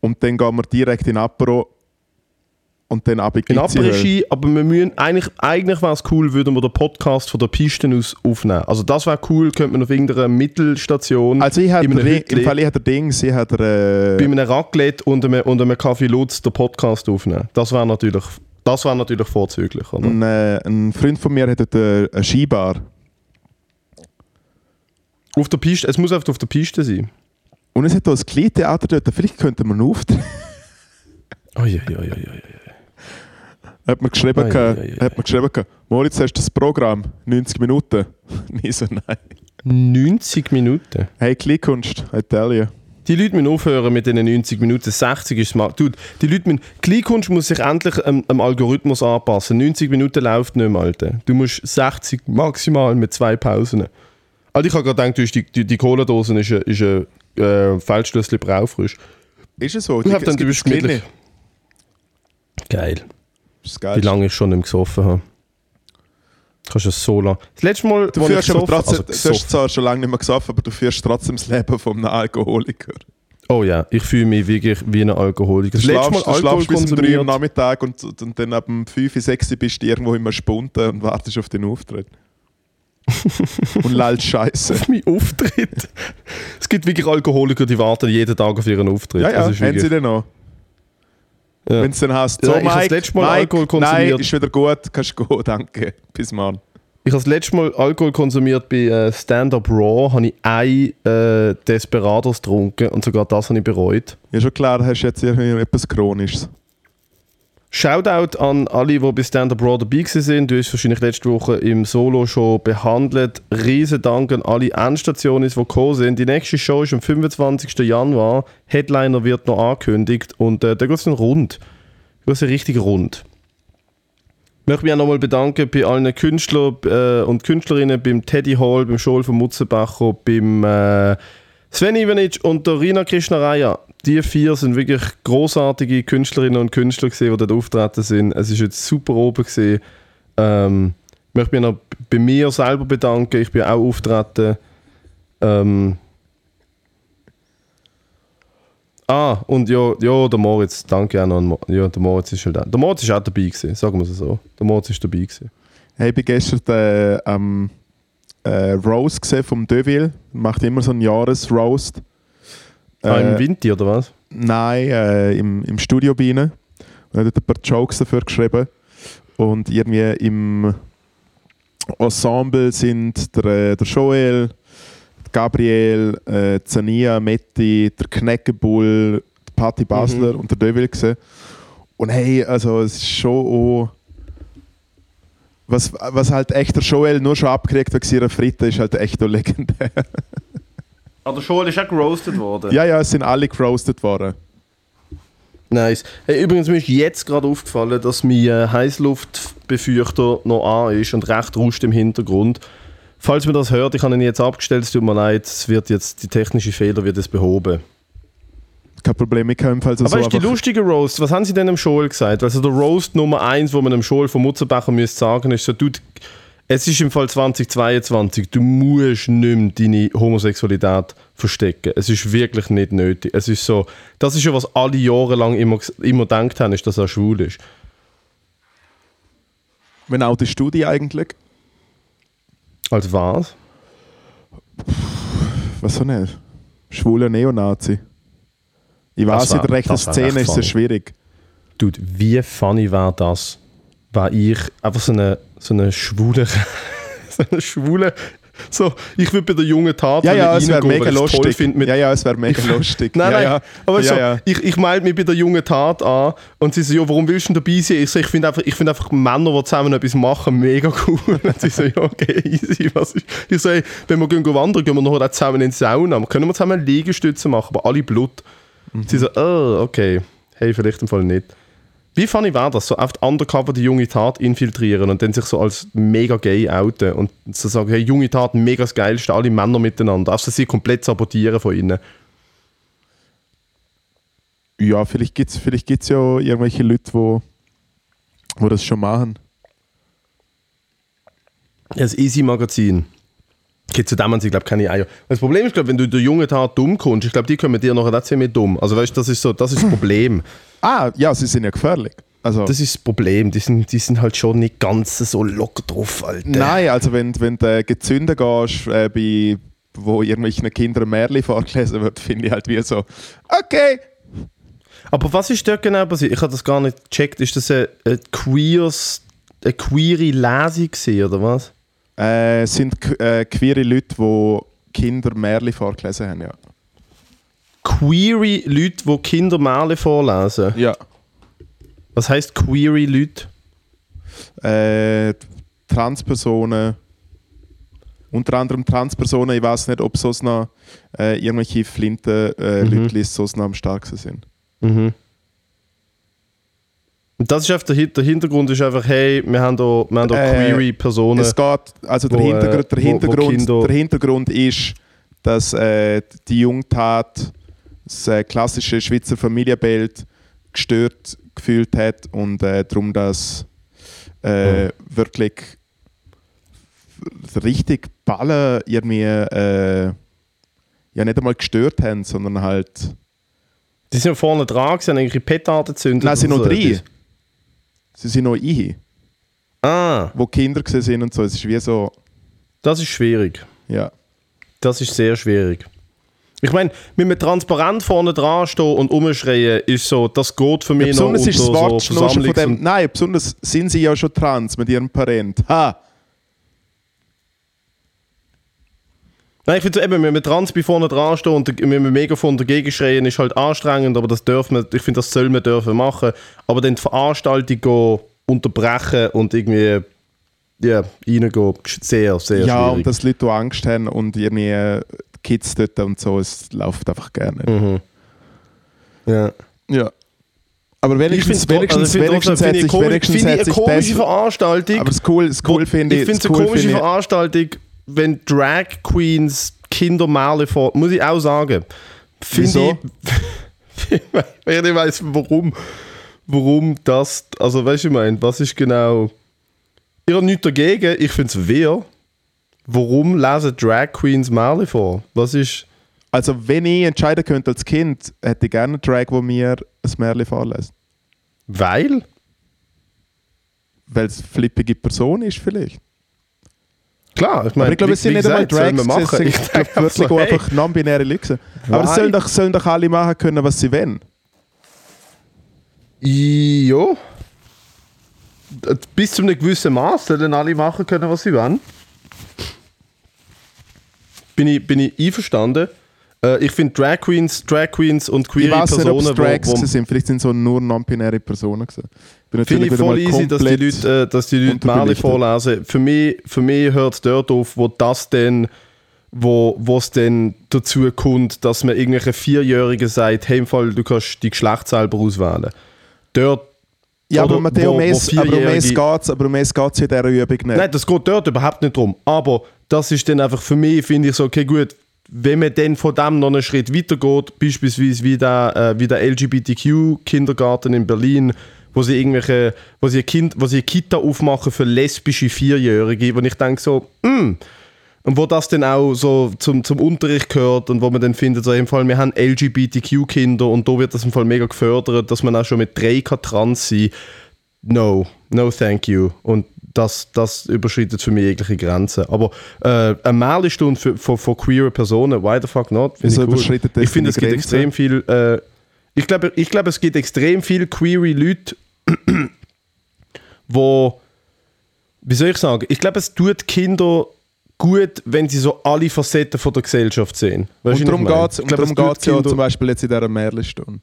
Speaker 2: Und dann gehen wir direkt in Apero Und dann ab in.
Speaker 1: Après-Ski, aber wir müssen, eigentlich, eigentlich wäre es cool, würden wir den Podcast von der Piste aus aufnehmen. Also das wäre cool, könnte man auf irgendeiner Mittelstation
Speaker 2: Also ich
Speaker 1: Hütli-
Speaker 2: im Fall ich hatte Dings, ich hatte
Speaker 1: bei
Speaker 2: äh,
Speaker 1: einem Raclette und einem, und einem Kaffee Lutz den Podcast aufnehmen. Das wäre natürlich, das wär natürlich vorzüglich. Oder?
Speaker 2: ein, äh, ein Freund von mir hat dort äh, eine Skibar.
Speaker 1: Auf der Piste, es muss einfach auf der Piste sein.
Speaker 2: Und es hat auch ein Kleintheater dort, vielleicht könnte man auftreten.
Speaker 1: Oh, ja, ja, ja, ja.
Speaker 2: Hat man geschrieben,
Speaker 1: Ei,
Speaker 2: gehabt-
Speaker 1: ei, ei,
Speaker 2: hat man geschrieben gehabt, Moritz, hast du das Programm? 90 Minuten. <laughs> Nie so, nein.
Speaker 1: 90 Minuten.
Speaker 2: Hey, Kleinkunst, I tell you.
Speaker 1: Die Leute müssen aufhören mit diesen 90 Minuten. 60 ist smart. Dude, die Leute müssen, Kleinkunst muss sich endlich am, am Algorithmus anpassen. 90 Minuten läuft nicht mehr, Alter. Du musst 60 maximal mit zwei Pausen. Also ich habe gerade gedacht, die, die, die Cola-Dose ist ein, ist ein äh, Feldschlössli braufrisch.
Speaker 2: Ist es so?
Speaker 1: Ich hab
Speaker 2: es
Speaker 1: dann, du
Speaker 2: gibt
Speaker 1: bist gemütlich. Geil.
Speaker 2: Das
Speaker 1: Wie lange ich schon mehr gesoffen habe. Kannst du es so lange. Das letzte Mal,
Speaker 2: Du führst aber trotzdem,
Speaker 1: also
Speaker 2: du hast zwar schon lange nicht mehr gesoffen, aber du führst trotzdem das Leben von einem Alkoholiker.
Speaker 1: Oh ja, ich fühle mich wirklich wie ein Alkoholiker.
Speaker 2: Du
Speaker 1: letzte Mal
Speaker 2: schlafst, du
Speaker 1: Alkohol
Speaker 2: schlafst bis um 3 Uhr am. Nachmittag und, und dann ab um 5, 6 bist du irgendwo immer spunten und wartest auf den Auftritt. <laughs> und lallst Scheiße.
Speaker 1: auf meinen Auftritt. <laughs> es gibt wirklich Alkoholiker, die warten jeden Tag auf ihren Auftritt.
Speaker 2: Ja, ja,
Speaker 1: Das ist
Speaker 2: haben sie den noch.
Speaker 1: Ja.
Speaker 2: Wenn es dann heißt,
Speaker 1: Ja,
Speaker 2: so
Speaker 1: ich hab das
Speaker 2: Mike,
Speaker 1: letzte Mal
Speaker 2: Mike,
Speaker 1: Alkohol konsumiert.
Speaker 2: nein, ist wieder gut, kannst gehen, danke. Bis morgen.
Speaker 1: Ich habe das letzte Mal Alkohol konsumiert bei äh, Stand-Up Raw, habe ich ein äh, Desperados getrunken und sogar das habe ich bereut.
Speaker 2: Ja, schon klar, hast jetzt irgendwie etwas Chronisches.
Speaker 1: Shoutout an alle, die bei Stand-Up Raw dabei gewesen sind. Du hast wahrscheinlich letzte Woche im Solo schon behandelt. Riesen Dank an alle Endstationen, die gekommen sind. Die nächste Show ist am 25. Januar. Headliner wird noch angekündigt und äh, da geht es dann rund. Da geht es richtig rund. Ich möchte mich auch nochmal bedanken bei allen Künstlern äh, und Künstlerinnen, beim Teddy Hall, beim Joel von Mutzenbacher, beim äh, Sven Ivanic und der Rina Krishnaraya. Die vier sind wirklich großartige Künstlerinnen und Künstler, gewesen, die dort auftreten sind. Es ist jetzt super oben. Gewesen. Ähm, ich möchte mich noch bei mir selber bedanken. Ich bin auch auftreten. Ähm, ah, und ja, ja, der Moritz, danke auch noch an Mo Ja, der Moritz ist halt auch. Der Moritz ist auch dabei gewesen, sagen wir es so. Der Moritz ist dabei gewesen.
Speaker 2: Hey, ich bin gestern äh, am äh, Roast gesehen vom Deville. Macht immer so einen Jahresroast.
Speaker 1: Ah,
Speaker 2: Äh,
Speaker 1: im Winter oder was?
Speaker 2: Nein, äh, im, im Studio bei ihnen. Und er hat ein paar Jokes dafür geschrieben. Und irgendwie im Ensemble sind der, äh, der Joel, Gabriel, äh, Zania, Metti, der Kneckebull, die Patti Basler und der Devil gesehen. Und hey, also es ist schon auch was, was halt echt der Joel nur schon abgekriegt hat, ihre Fritte, ist halt echt auch legendär. <laughs>
Speaker 1: Der Joel ist auch geroastet worden.
Speaker 2: ja, ja, es sind alle geroastet worden.
Speaker 1: Nice. Hey, übrigens, mir ist jetzt gerade aufgefallen, dass mein äh, Heißluftbefeuchter noch an ist und recht rauscht im Hintergrund. Falls man das hört, ich habe ihn jetzt abgestellt, es tut mir leid, es wird jetzt, die technische Fehler wird es behoben.
Speaker 2: Kein Problem, ich kann jedenfalls
Speaker 1: Aber
Speaker 2: so
Speaker 1: ist die lustige Roast, was haben sie denn dem Joel gesagt? Also der Roast Nummer 1, wo man dem Joel von Mutzenbacher müsste sagen, ist so, du, es ist im Fall 2022, du musst nicht mehr deine Homosexualität verstecken. Es ist wirklich nicht nötig. Es ist so, das ist ja, was alle Jahre lang immer, immer gedacht haben, ist, dass er schwul ist.
Speaker 2: Wenn auch die Studie eigentlich.
Speaker 1: Als was?
Speaker 2: Was so nicht? Schwuler Neonazi. Ich weiß, in der rechten Szene ist es schwierig.
Speaker 1: Dude, wie funny war das? War ich einfach so eine, so eine schwule, <laughs> so eine schwule, so, ich würde bei der jungen Tat
Speaker 2: Ja, ja, es wäre mega lustig. ja, ja, es wäre mega lustig.
Speaker 1: Nein,
Speaker 2: ja,
Speaker 1: nein,
Speaker 2: ja.
Speaker 1: aber
Speaker 2: ja,
Speaker 1: so,
Speaker 2: ja.
Speaker 1: ich, ich melde mich bei der jungen Tat an und sie so, ja, warum willst du dabei sein? Ich so, ich finde einfach, ich find einfach Männer, die zusammen etwas machen, mega cool. <laughs> Und sie so, ja, okay, easy. Was ist? Ich so, hey, wenn wir gehen wandern, gehen wir nachher auch zusammen in die Sauna. Können wir zusammen Liegestütze machen, aber alle Blut. Sie so, oh, okay. Hey, vielleicht im Fall nicht. Wie funny war das? So oft undercover die junge Tat infiltrieren und dann sich so als mega gay outen und so sagen, hey, junge Tat, mega das Geilste, alle Männer miteinander. Also sie komplett sabotieren von ihnen.
Speaker 2: ja, vielleicht gibt es vielleicht gibt's ja irgendwelche Leute, wo, wo das schon machen.
Speaker 1: Das Easy-Magazin. Okay, zu dem haben sie, glaube keine Eier. Das Problem ist, glaube wenn du in der jungen Tat dumm kommst, ich glaube, die können dir nachher auch ziemlich dumm. Also weißt du, das ist so, das ist das Problem. <laughs>
Speaker 2: Ah, ja, sie sind ja gefährlich. Also,
Speaker 1: Das ist das Problem. Die sind, die sind halt schon nicht ganz so locker drauf, Alter.
Speaker 2: nein, also wenn, wenn du gezündet gehst, äh, bei, wo irgendwelchen Kindern Märchen vorgelesen wird, <laughs> finde ich halt wie so, okay.
Speaker 1: Aber was ist dort genau passiert? Ich habe das gar nicht gecheckt. Ist das eine, eine, queers, eine queere Lesung gewesen, oder was?
Speaker 2: Äh, sind äh, queere Leute, die Kinder Märchen vorgelesen haben, ja.
Speaker 1: Queere Leute, die Kinder Märchen vorlesen.
Speaker 2: Ja.
Speaker 1: Was heißt queere Leute?
Speaker 2: Äh, Transpersonen, unter anderem Transpersonen, ich weiß nicht, ob so noch äh, irgendwelche Flinten äh,
Speaker 1: Mhm.
Speaker 2: Leute so noch am stärksten sind.
Speaker 1: Mhm. Das ist einfach der, der Hintergrund ist einfach, hey, wir haben da, wir haben da
Speaker 2: Äh,
Speaker 1: queere Personen.
Speaker 2: Es geht, also der,
Speaker 1: wo, äh,
Speaker 2: Hintergrund, der,
Speaker 1: wo- wo
Speaker 2: Hintergrund,
Speaker 1: Kinder-
Speaker 2: der Hintergrund ist, dass äh, die Jungtat das äh, klassische Schweizer Familienbild gestört gefühlt hat und äh, darum das äh,
Speaker 1: Mhm.
Speaker 2: wirklich richtig Ballen irgendwie äh, ja nicht einmal gestört haben, sondern halt
Speaker 1: Die sind vorne dran, sie haben irgendwelche Petarden gezündet.
Speaker 2: Nein, sind noch
Speaker 1: so
Speaker 2: drei. Sie sind noch ich,
Speaker 1: Ah,
Speaker 2: wo Kinder gesehen sind und so. Es ist wie so,
Speaker 1: das ist schwierig.
Speaker 2: ja.
Speaker 1: Das ist sehr schwierig. Ich meine, mit einem Transparent vorne dran stehen und umschreien, ist so, das geht für
Speaker 2: Ja,
Speaker 1: mich noch
Speaker 2: besonders
Speaker 1: unter
Speaker 2: ist das
Speaker 1: so
Speaker 2: Wort schon von dem. Nein, besonders sind sie ja schon trans mit ihrem Parent. Ha!
Speaker 1: Nein, ich finde so eben, wenn man trans bei vorne dran steht und mit einem Megafon dagegen schreien, ist halt anstrengend, aber das dürfen wir, ich finde, das soll man dürfen machen. Aber dann die Veranstaltung gehen, unterbrechen und irgendwie ja, reingehen, ist sehr, sehr
Speaker 2: ja,
Speaker 1: schwierig.
Speaker 2: und dass Leute Angst haben und irgendwie Kids dort und so, es läuft einfach gerne.
Speaker 1: Mhm. Ja.
Speaker 2: Ja. Aber
Speaker 1: Ich
Speaker 2: wenigstens,
Speaker 1: finde
Speaker 2: wenigstens,
Speaker 1: also
Speaker 2: wenigstens
Speaker 1: finde
Speaker 2: hat
Speaker 1: ich
Speaker 2: sich,
Speaker 1: komisch,
Speaker 2: wenigstens
Speaker 1: ich
Speaker 2: finde ich.
Speaker 1: Ich finde es
Speaker 2: das
Speaker 1: eine
Speaker 2: cool
Speaker 1: komische
Speaker 2: finde ich-
Speaker 1: Veranstaltung, wenn Drag Queens Kindermale vor. Muss ich auch sagen. Finde ich. <laughs> Ich nicht weiß, warum. Warum das. Also, weißt du, ich meine, was ist genau. Ich habe nichts dagegen, ich finde es wehr. Warum lesen Drag Queens Male vor? Was ist.
Speaker 2: Also, wenn ich entscheiden könnte als Kind, hätte ich gerne einen Drag, der mir ein Märchen vorlässt.
Speaker 1: Weil?
Speaker 2: Weil es eine flippige Person ist, vielleicht.
Speaker 1: Klar, ich meine,
Speaker 2: Aber ich glaube, es sind nicht einmal Drags, es sind
Speaker 1: Ich <laughs>
Speaker 2: wirklich
Speaker 1: hey,
Speaker 2: einfach non-binäre Leute. Aber es sollen doch, sollen doch alle machen können, was sie wollen.
Speaker 1: Ja. Bis zu einem gewissen Maß sollen alle machen können, was sie wollen. Bin ich, bin ich einverstanden. Äh, ich finde Drag Queens, Drag Queens und
Speaker 2: Ich
Speaker 1: queere
Speaker 2: weiß nicht, ob
Speaker 1: Personen,
Speaker 2: es Drags
Speaker 1: wo, wo,
Speaker 2: sind. Vielleicht sind es so nur non-binäre Personen. gewesen. Bin
Speaker 1: finde ich voll easy, dass die Leute, äh, dass die Leute
Speaker 2: unterbelichtet.
Speaker 1: vorlesen. Für mich, für mich hört es dort auf, wo das denn wo es dann dazu kommt, dass man irgendwelche Vierjährigen sagt, hey, im Fall, du kannst die Geschlecht selber auswählen. Dort
Speaker 2: Ja, aber Matteo,
Speaker 1: wo-
Speaker 2: um
Speaker 1: wo
Speaker 2: es aber um es
Speaker 1: Vierjährige-
Speaker 2: geht's, aber um es geht's in dieser Übung nicht.
Speaker 1: Nein, das geht dort überhaupt nicht drum. Aber das ist dann einfach für mich, finde ich so, okay, gut, wenn man dann von dem noch einen Schritt weiter geht, beispielsweise wie der, äh, wie der LGBTQ-Kindergarten in Berlin, wo sie irgendwelche, wo sie ein Kind, wo sie eine Kita aufmachen für lesbische Vierjährige, wo ich denke so, mm, und wo das dann auch so zum, zum Unterricht gehört und wo man dann findet, so im Fall, wir haben LGBTQ-Kinder und da wird das im Fall mega gefördert, dass man auch schon mit drei kann trans sein No, no thank you. Und das, das überschreitet für mich jegliche Grenzen. Aber äh, eine Mailistunde für, für, für queere Personen, why the fuck not? Find
Speaker 2: Wieso
Speaker 1: ich cool. Ich finde, es gibt extrem viel. Äh, ich glaube, ich glaube, es gibt extrem viele queere Leute, <clears throat> wo. Wie soll ich sagen? Ich glaube, es tut Kinder gut, wenn sie so alle Facetten von der Gesellschaft sehen. Weißt
Speaker 2: und darum geht es darum geht's ja zum Beispiel jetzt in dieser Märchenstunde.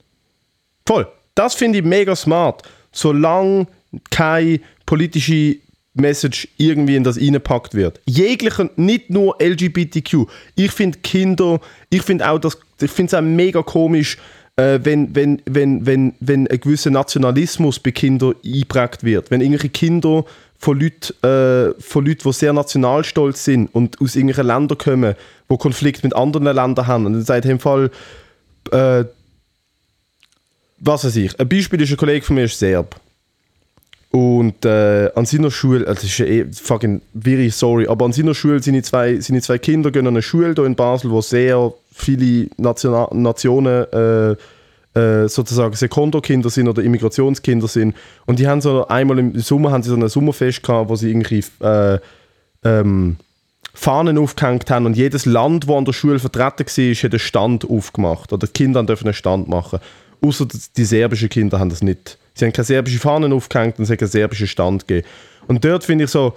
Speaker 1: Voll. Das finde ich mega smart. Solange keine politische Message irgendwie in das reingepackt wird. Jegliche, nicht nur LGBTQ. Ich finde Kinder, ich finde auch, das, ich finde es auch mega komisch, äh, wenn, wenn, wenn, wenn, wenn ein gewisser Nationalismus bei Kindern eingeprägt wird. Wenn irgendwelche Kinder von Leuten, äh, von Leuten, die sehr nationalstolz sind und aus irgendwelchen Ländern kommen, die Konflikt mit anderen Ländern haben. Und dann sagt im Fall, äh, was weiß ich, ein Beispiel ist ein Kollege von mir, ist Serb. Und äh, an seiner Schule, also das ist eh fucking very sorry, aber an seiner Schule seine zwei, seine zwei Kinder gehen an eine Schule hier in Basel, wo sehr viele Nationa Nationen äh, äh, sozusagen Sekondo-Kinder sind oder Immigrationskinder sind. Und die haben so einmal im Sommer haben sie so ein Sommerfest gehabt, wo sie irgendwie äh, ähm, Fahnen aufgehängt haben und jedes Land, wo an der Schule vertreten war, hat einen Stand aufgemacht. Oder die Kinder dürfen einen Stand machen. Außer die serbischen Kinder haben das nicht. Sie haben keine serbischen Fahnen aufgehängt und es hat keinen serbischen Stand gegeben. Und dort finde ich so,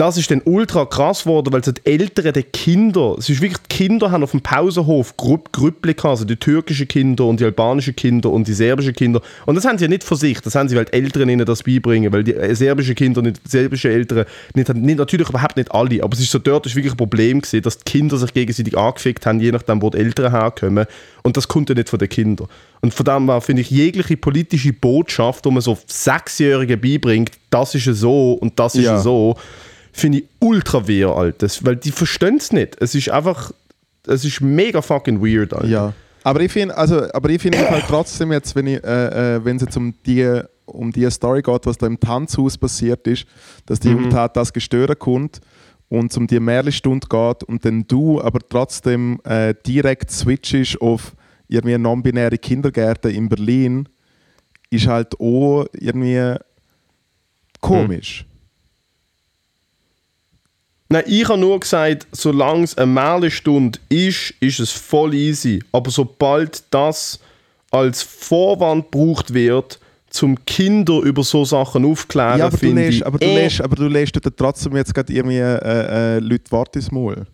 Speaker 1: das ist dann ultra krass geworden, weil so die Eltern der Kinder, es ist wirklich, die Kinder haben auf dem Pausenhof Grupp, Grüppli also die türkischen Kinder und die albanischen Kinder und die serbischen Kinder. Und das haben sie ja nicht für sich, das haben sie, weil die Eltern ihnen das beibringen, weil die äh, serbischen Kinder nicht, die serbischen Eltern, nicht, nicht, natürlich überhaupt nicht alle, aber es ist so dort ist wirklich ein Problem gewesen, dass die Kinder sich gegenseitig angefickt haben, je nachdem, wo die Eltern herkommen. Und das kommt ja nicht von den Kindern. Und von dem her finde ich jegliche politische Botschaft, die man so Sechsjährigen beibringt, das ist ja so und das ist ja so, finde ich ultra weird, Altes, weil die verstehen es nicht. Es ist einfach, es ist mega fucking weird, Alter.
Speaker 2: Ja. Aber ich finde, also, aber ich finde halt trotzdem jetzt, wenn ich, äh, äh, wenn es jetzt um die, um die Story geht, was da im Tanzhaus passiert ist, dass die mhm. Jugendtat das gestören kommt und es um die Märchenstunde geht und dann du aber trotzdem äh, direkt switchest auf irgendwie non-binäre Kindergärten in Berlin, ist halt auch irgendwie komisch. Mhm.
Speaker 1: Nein, ich habe nur gesagt, solange es eine Mehlestunde ist, ist es voll easy. Aber sobald das als Vorwand gebraucht wird, zum Kinder über so Sachen aufklären,
Speaker 2: ja, aber du lässt, aber du äh, lässt, aber du lässt trotzdem jetzt gerade irgendwie äh, äh, Leute warten ins Maul.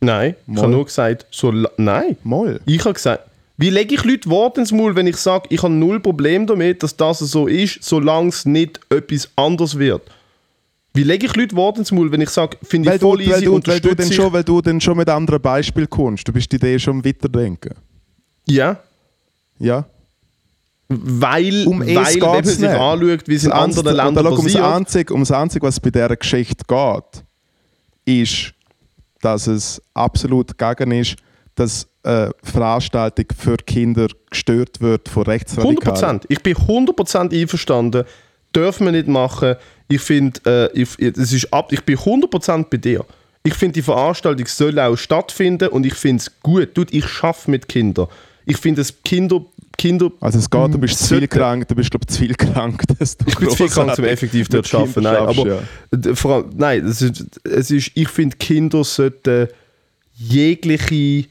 Speaker 1: Nein, Moll. ich habe nur gesagt, so nein.
Speaker 2: Moll.
Speaker 1: Ich habe gesagt, wie lege ich Leute Worte ins Maul, wenn ich sage, ich habe null Problem damit, dass das so ist, solange es nicht etwas anderes wird? Wie lege ich Leute Worte ins Maul, wenn ich sage, finde ich voll
Speaker 2: du, easy, weil du, weil du, denn schon, weil du dann schon mit anderen Beispielen kommst. Du bist die Idee schon weiterdenken.
Speaker 1: Ja.
Speaker 2: Ja.
Speaker 1: Weil, um weil wenn man sich nicht. anschaut, wie es in anderen Ländern passiert.
Speaker 2: Um das, Einzige, um das Einzige, was bei dieser Geschichte geht, ist, dass es absolut gegen ist, dass eine Veranstaltung für Kinder gestört wird von Rechtsradikalen.
Speaker 1: 100%. Ich bin 100% einverstanden. Dürfen wir nicht machen ich finde, äh, ich, es ist ab, ich bin 100% bei dir. Ich finde, die Veranstaltung soll auch stattfinden und ich finde es gut. Dude, ich schaffe mit Kindern. Ich finde, es Kinder, Kinder.
Speaker 2: Also es geht, du bist zu viel krank, du bist glaube zu viel krank, <laughs>
Speaker 1: dass du Ich bin zu viel krank, um effektiv dort zu arbeiten. Nein, aber ja. vor allem, nein, es ist, es ist, ich finde, Kinder sollten jegliche,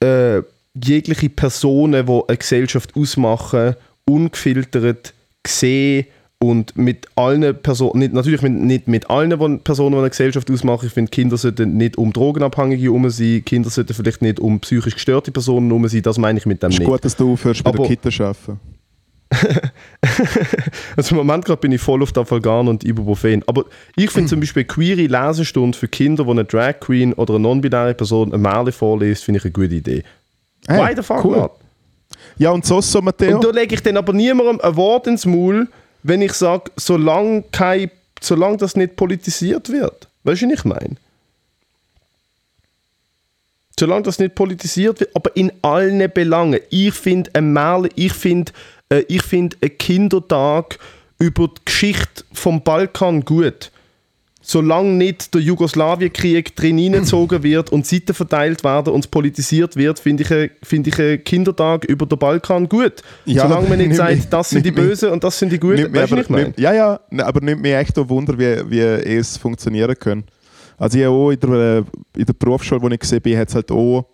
Speaker 1: äh, jegliche Personen, die eine Gesellschaft ausmachen, ungefiltert sehen und mit allen Personen, nicht, natürlich mit, nicht mit allen Personen, die eine Gesellschaft ausmachen, ich finde, Kinder sollten nicht um Drogenabhängige herum sein, Kinder sollten vielleicht nicht um psychisch gestörte Personen herum sein, das meine ich mit dem
Speaker 2: nicht.
Speaker 1: Es
Speaker 2: ist gut, dass du aufhörst, bei Aber, der Kita zu arbeiten. <laughs>
Speaker 1: also im Moment gerade bin ich voll auf Dafalgan und Ibuprofen. Aber ich finde zum Beispiel eine queere Lesestunde für Kinder, wo eine Drag Queen oder eine non-binäre Person ein Märchen vorliest, finde ich eine gute Idee.
Speaker 2: Hey, Why the fuck cool. not? Ja, und so so, Matteo.
Speaker 1: Und da lege ich dann aber niemandem ein Wort ins Maul, wenn ich sage, solange, kein, solange das nicht politisiert wird. Weißt du, was ich meine? Solange das nicht politisiert wird, aber in allen Belangen. Ich finde ein Märchen, ich finde äh, find einen Kindertag über die Geschichte vom Balkan gut solange nicht der Jugoslawienkrieg drin hineingezogen <clears throat> wird und Seiten verteilt werden und politisiert wird, finde ich, find ich einen Kindertag über den Balkan gut. Ja, solange man nicht sagt, das sind die Bösen und das sind die Guten.
Speaker 2: Weißt nicht mehr? Ja, ja, aber nimmt mich echt ein Wunder, wie, wie es funktionieren kann. Also ich auch in der, äh, in der Berufsschule, wo ich gesehen bin, hat es halt auch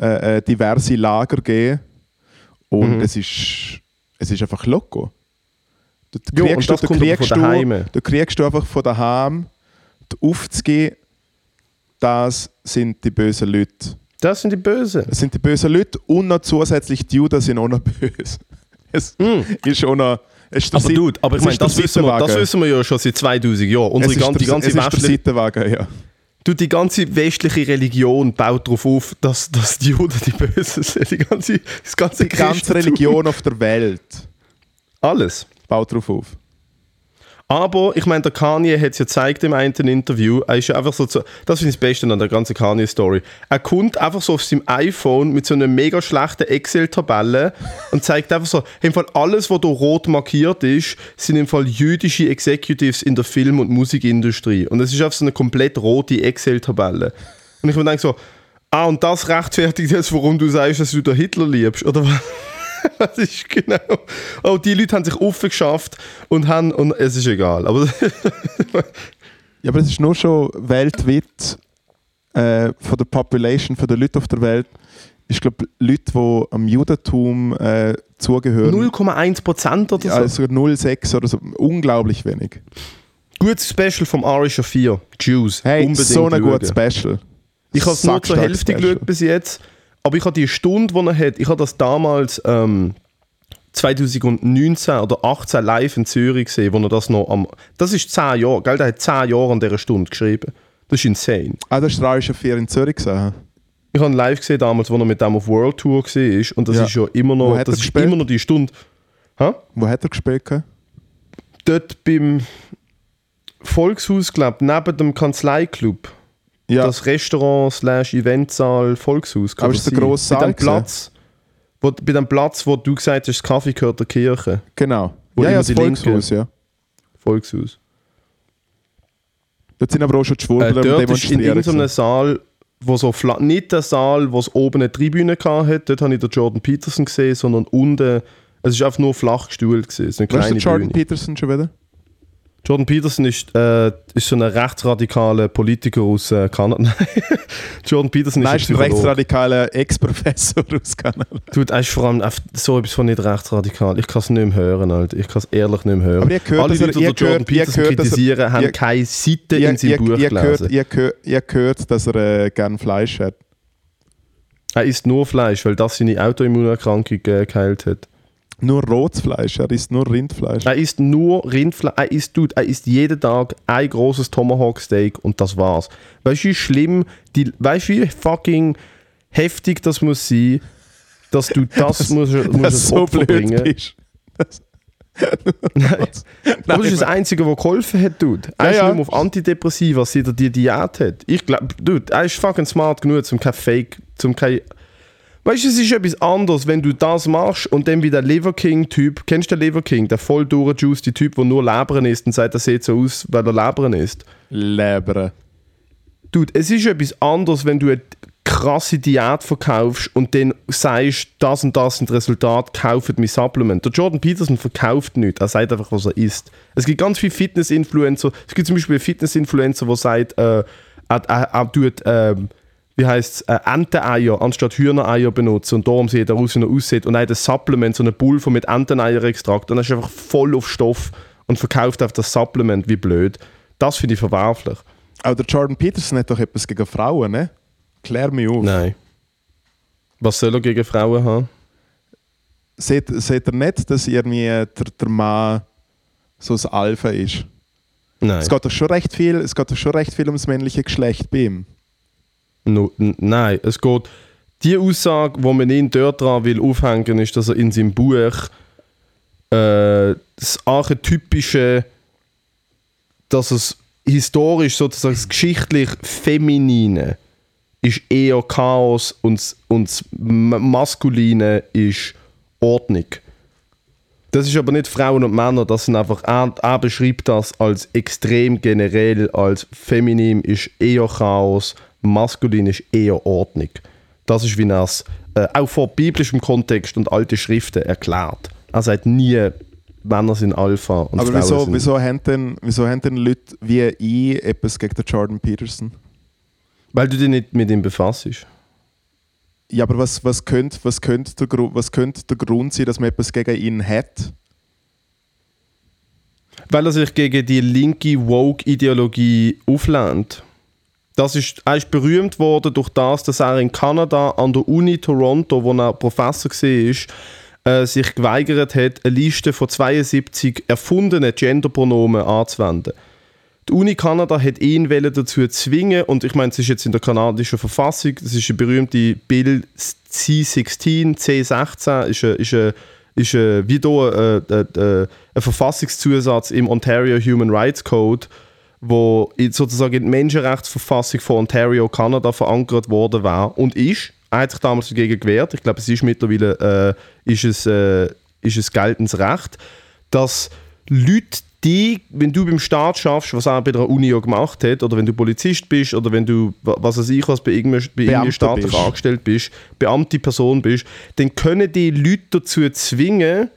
Speaker 2: äh, äh, diverse Lager gegeben und mhm. es, ist, es ist einfach loco. Du, kriegst, jo, du, du, kriegst du, du kriegst du einfach von daheim aufzugeben, das sind die bösen Leute.
Speaker 1: Das sind die Bösen.
Speaker 2: Das sind die bösen Leute und noch zusätzlich die Juden sind auch noch <laughs> böse. Es mm. ist auch noch.
Speaker 1: Es aber Dude, aber ich meine, das, wissen wir, das wissen wir ja schon seit 2000 Jahren. Unsere ganze, die ganze
Speaker 2: westliche, ja.
Speaker 1: Du, die ganze westliche Religion baut darauf auf, dass, dass die Juden die Bösen sind. Die ganze, das ganze
Speaker 2: die ganze Religion auf der Welt.
Speaker 1: Alles.
Speaker 2: Baut darauf auf.
Speaker 1: Aber ich meine, der Kanye hat es ja gezeigt im einen Interview. Er ist ja einfach so, zu, das finde ich das Beste an der ganzen Kanye-Story. Er kommt einfach so auf seinem iPhone mit so einer mega schlechten Excel-Tabelle und zeigt einfach so, im Fall alles, was hier rot markiert ist, sind im Fall jüdische Executives in der Film- und Musikindustrie. Und es ist einfach so eine komplett rote Excel-Tabelle. Und ich mir denke so, Ah, und das rechtfertigt jetzt, warum du sagst, dass du den Hitler liebst, oder was? <laughs> Das ist genau. Oh, die Leute haben sich offen geschafft und haben. Und es ist egal. Aber <laughs>
Speaker 2: Ja, aber es ist nur schon weltweit äh, von der Population, von den Leuten auf der Welt, ich glaube, Leute, die am Judentum äh, zugehören,
Speaker 1: 0,1 Prozent oder so.
Speaker 2: also 0,6 oder so, unglaublich wenig.
Speaker 1: Gutes Special vom Arisha 4. Jews.
Speaker 2: Hey,
Speaker 1: Unbedingt
Speaker 2: so ein gutes Special.
Speaker 1: Ich habe es nur zur Hälfte
Speaker 2: Special.
Speaker 1: geschaut bis jetzt. Aber ich habe die Stunde, die er hat, ich habe das damals ähm, 2019 oder 18 live in Zürich gesehen, wo er das noch am. Das ist 10 Jahre, gell? Der hat 10 Jahre an dieser Stunde geschrieben. Das ist insane.
Speaker 2: Ah, das ist Rarische 4 in Zürich gesehen.
Speaker 1: Ich habe ihn live gesehen damals, wo er mit dem auf World Tour war. Und das
Speaker 2: Ja.
Speaker 1: ist ja immer noch, das ist immer noch die Stunde. Hä?
Speaker 2: Wo hat er gespielt?
Speaker 1: Dort beim Volkshaus, glaube ich, neben dem Kanzleiklub.
Speaker 2: Ja,
Speaker 1: Das Restaurant slash Eventsaal Volkshaus.
Speaker 2: Aber
Speaker 1: das
Speaker 2: ist der
Speaker 1: sein?
Speaker 2: grosse
Speaker 1: bei
Speaker 2: Saal
Speaker 1: dem Platz, wo, Bei dem Platz, wo du gesagt hast, das Kaffee gehört der Kirche.
Speaker 2: genau.
Speaker 1: Wo
Speaker 2: ja, ja, das
Speaker 1: die Linke-
Speaker 2: Volkshaus, ja.
Speaker 1: Volkshaus.
Speaker 2: Dort sind aber auch schon die
Speaker 1: Äh,
Speaker 2: Schwurbler
Speaker 1: dort ist in irgendeinem. Saal, wo so nicht der Saal, wo es oben eine Tribüne hatte, dort habe ich den Jordan Peterson gesehen, sondern unten, es ist einfach nur flach gestuhlt gewesen. Es ist
Speaker 2: der Jordan
Speaker 1: Bühne.
Speaker 2: Peterson schon wieder?
Speaker 1: Jordan Peterson ist, äh, ist so ein rechtsradikaler Politiker aus äh, Kanada. Nein, <laughs> Jordan Peterson
Speaker 2: Nein,
Speaker 1: ist ein
Speaker 2: rechtsradikaler Ex-Professor aus Kanada.
Speaker 1: Dude, er ist vor allem so etwas von nicht rechtsradikal. Ich kann es nicht mehr hören, Alter. Ich kann es ehrlich nicht mehr hören.
Speaker 2: Aber ihr hört,
Speaker 1: Alle
Speaker 2: er-
Speaker 1: Leute, die Jordan
Speaker 2: hört- ihr
Speaker 1: Peterson
Speaker 2: hört, dass er-
Speaker 1: kritisieren, haben
Speaker 2: ihr-
Speaker 1: keine Seite
Speaker 2: Ihr,
Speaker 1: in seinem
Speaker 2: ihr,
Speaker 1: Buch
Speaker 2: ihr,
Speaker 1: gelesen.
Speaker 2: hört, ihr, hört, ihr hört, dass er äh, gerne Fleisch hat.
Speaker 1: Er isst nur Fleisch, weil das seine Autoimmunerkrankung äh, geheilt hat.
Speaker 2: Nur rotes Fleisch, er isst nur Rindfleisch.
Speaker 1: Er isst nur Rindfleisch. Er isst, dude, er isst jeden Tag ein großes Tomahawk Steak und das war's. Weißt du, wie schlimm, die, weißt du, wie fucking heftig das muss sein, dass du das, <laughs> musst, musst als
Speaker 2: du so
Speaker 1: Opfer
Speaker 2: blöd
Speaker 1: bringen.
Speaker 2: bist.
Speaker 1: Nein.
Speaker 2: Nein,
Speaker 1: Aber das ist das Einzige, was geholfen hat, Dude. Er
Speaker 2: Ja,
Speaker 1: ist mehr auf Antidepressiva, seit er die Diät hat. Ich glaube, Dude, er ist fucking smart genug, zum kein Fake, zum kein... Weißt du, es ist etwas anderes, wenn du das machst und dann wie der Liver King-Typ, kennst du den Liver King, der voll durchjuiced Typ, der nur Leberen isst und sagt, er sieht so aus, weil er Leberen isst.
Speaker 2: Leber.
Speaker 1: Dude, es ist etwas anderes, wenn du eine krasse Diät verkaufst und dann sagst, das und das sind Resultate, kauft mein Supplement. Der Jordan Peterson verkauft nichts, er sagt einfach, was er isst. Es gibt ganz viele Fitness-Influencer. Es gibt zum Beispiel einen Fitness-Influencer, der sagt, äh, er, er, er tut, ähm, wie heißt es, äh, Enteneier anstatt Hühnereier benutzen und darum sieht er aus, wie er aussieht. Und er hat ein Supplement, so eine Pulver mit Enteneier-Extrakt und er ist einfach voll auf Stoff und verkauft auf das Supplement, wie blöd. Das finde ich verwerflich.
Speaker 2: Aber der Jordan Peterson hat doch etwas gegen Frauen, ne? Klär mich auf.
Speaker 1: Nein. Was soll er gegen Frauen haben?
Speaker 2: Seht, seht ihr nicht, dass irgendwie der, der Mann so ein Alpha ist?
Speaker 1: Nein.
Speaker 2: Es geht doch schon recht viel, es geht doch schon recht viel ums männliche Geschlecht bei ihm.
Speaker 1: No, nein, es geht. Die Aussage, die man ihn dort dran will aufhängen, ist, dass er in seinem Buch äh, das archetypische, dass es historisch sozusagen das geschichtlich Feminine ist eher Chaos und, das- und das Maskuline ist Ordnung. Das ist aber nicht Frauen und Männer, das sind einfach, er, er beschreibt das als extrem generell, als feminin ist eher Chaos, maskulin ist eher Ordnung. Das ist, wie er es äh, auch vor biblischem Kontext und alte Schriften erklärt. Er sagt nie, Männer sind Alpha und
Speaker 2: Aber
Speaker 1: Frauen
Speaker 2: wieso,
Speaker 1: sind...
Speaker 2: wieso, haben denn, wieso haben denn Leute wie ich etwas gegen den Jordan Peterson?
Speaker 1: Weil du dich nicht mit ihm befasst.
Speaker 2: Ja, aber was, was, könnte, was, könnte der, was könnte der Grund sein, dass man etwas gegen ihn hat?
Speaker 1: Weil er sich gegen die linke Woke-Ideologie auflehnt. Das ist, er ist berühmt worden durch das, dass er in Kanada an der Uni Toronto, wo er Professor war, äh, sich geweigert hat, eine Liste von 72 erfundenen Genderpronomen anzuwenden. Die Uni Kanada hat ihn dazu zwingen, und ich meine, es ist jetzt in der kanadischen Verfassung, das ist eine berühmte Bill C16, C16, ist ein, ist ein, ist ein, wie hier äh, äh, äh, ein Verfassungszusatz im Ontario Human Rights Code, wo in, sozusagen in die Menschenrechtsverfassung von Ontario, Kanada verankert worden war und ist. Er hat sich damals dagegen gewehrt. Ich glaube, es ist mittlerweile äh, ist es, äh, ist es geltendes Recht, dass Leute die, wenn du beim Staat schaffst, was er bei der Uni auch gemacht hat, oder wenn du Polizist bist, oder wenn du, was weiß ich, was bei irgendeinem, bei irgendeinem staatlich bist. angestellt bist, Beamte Person bist, dann können die Leute dazu zwingen,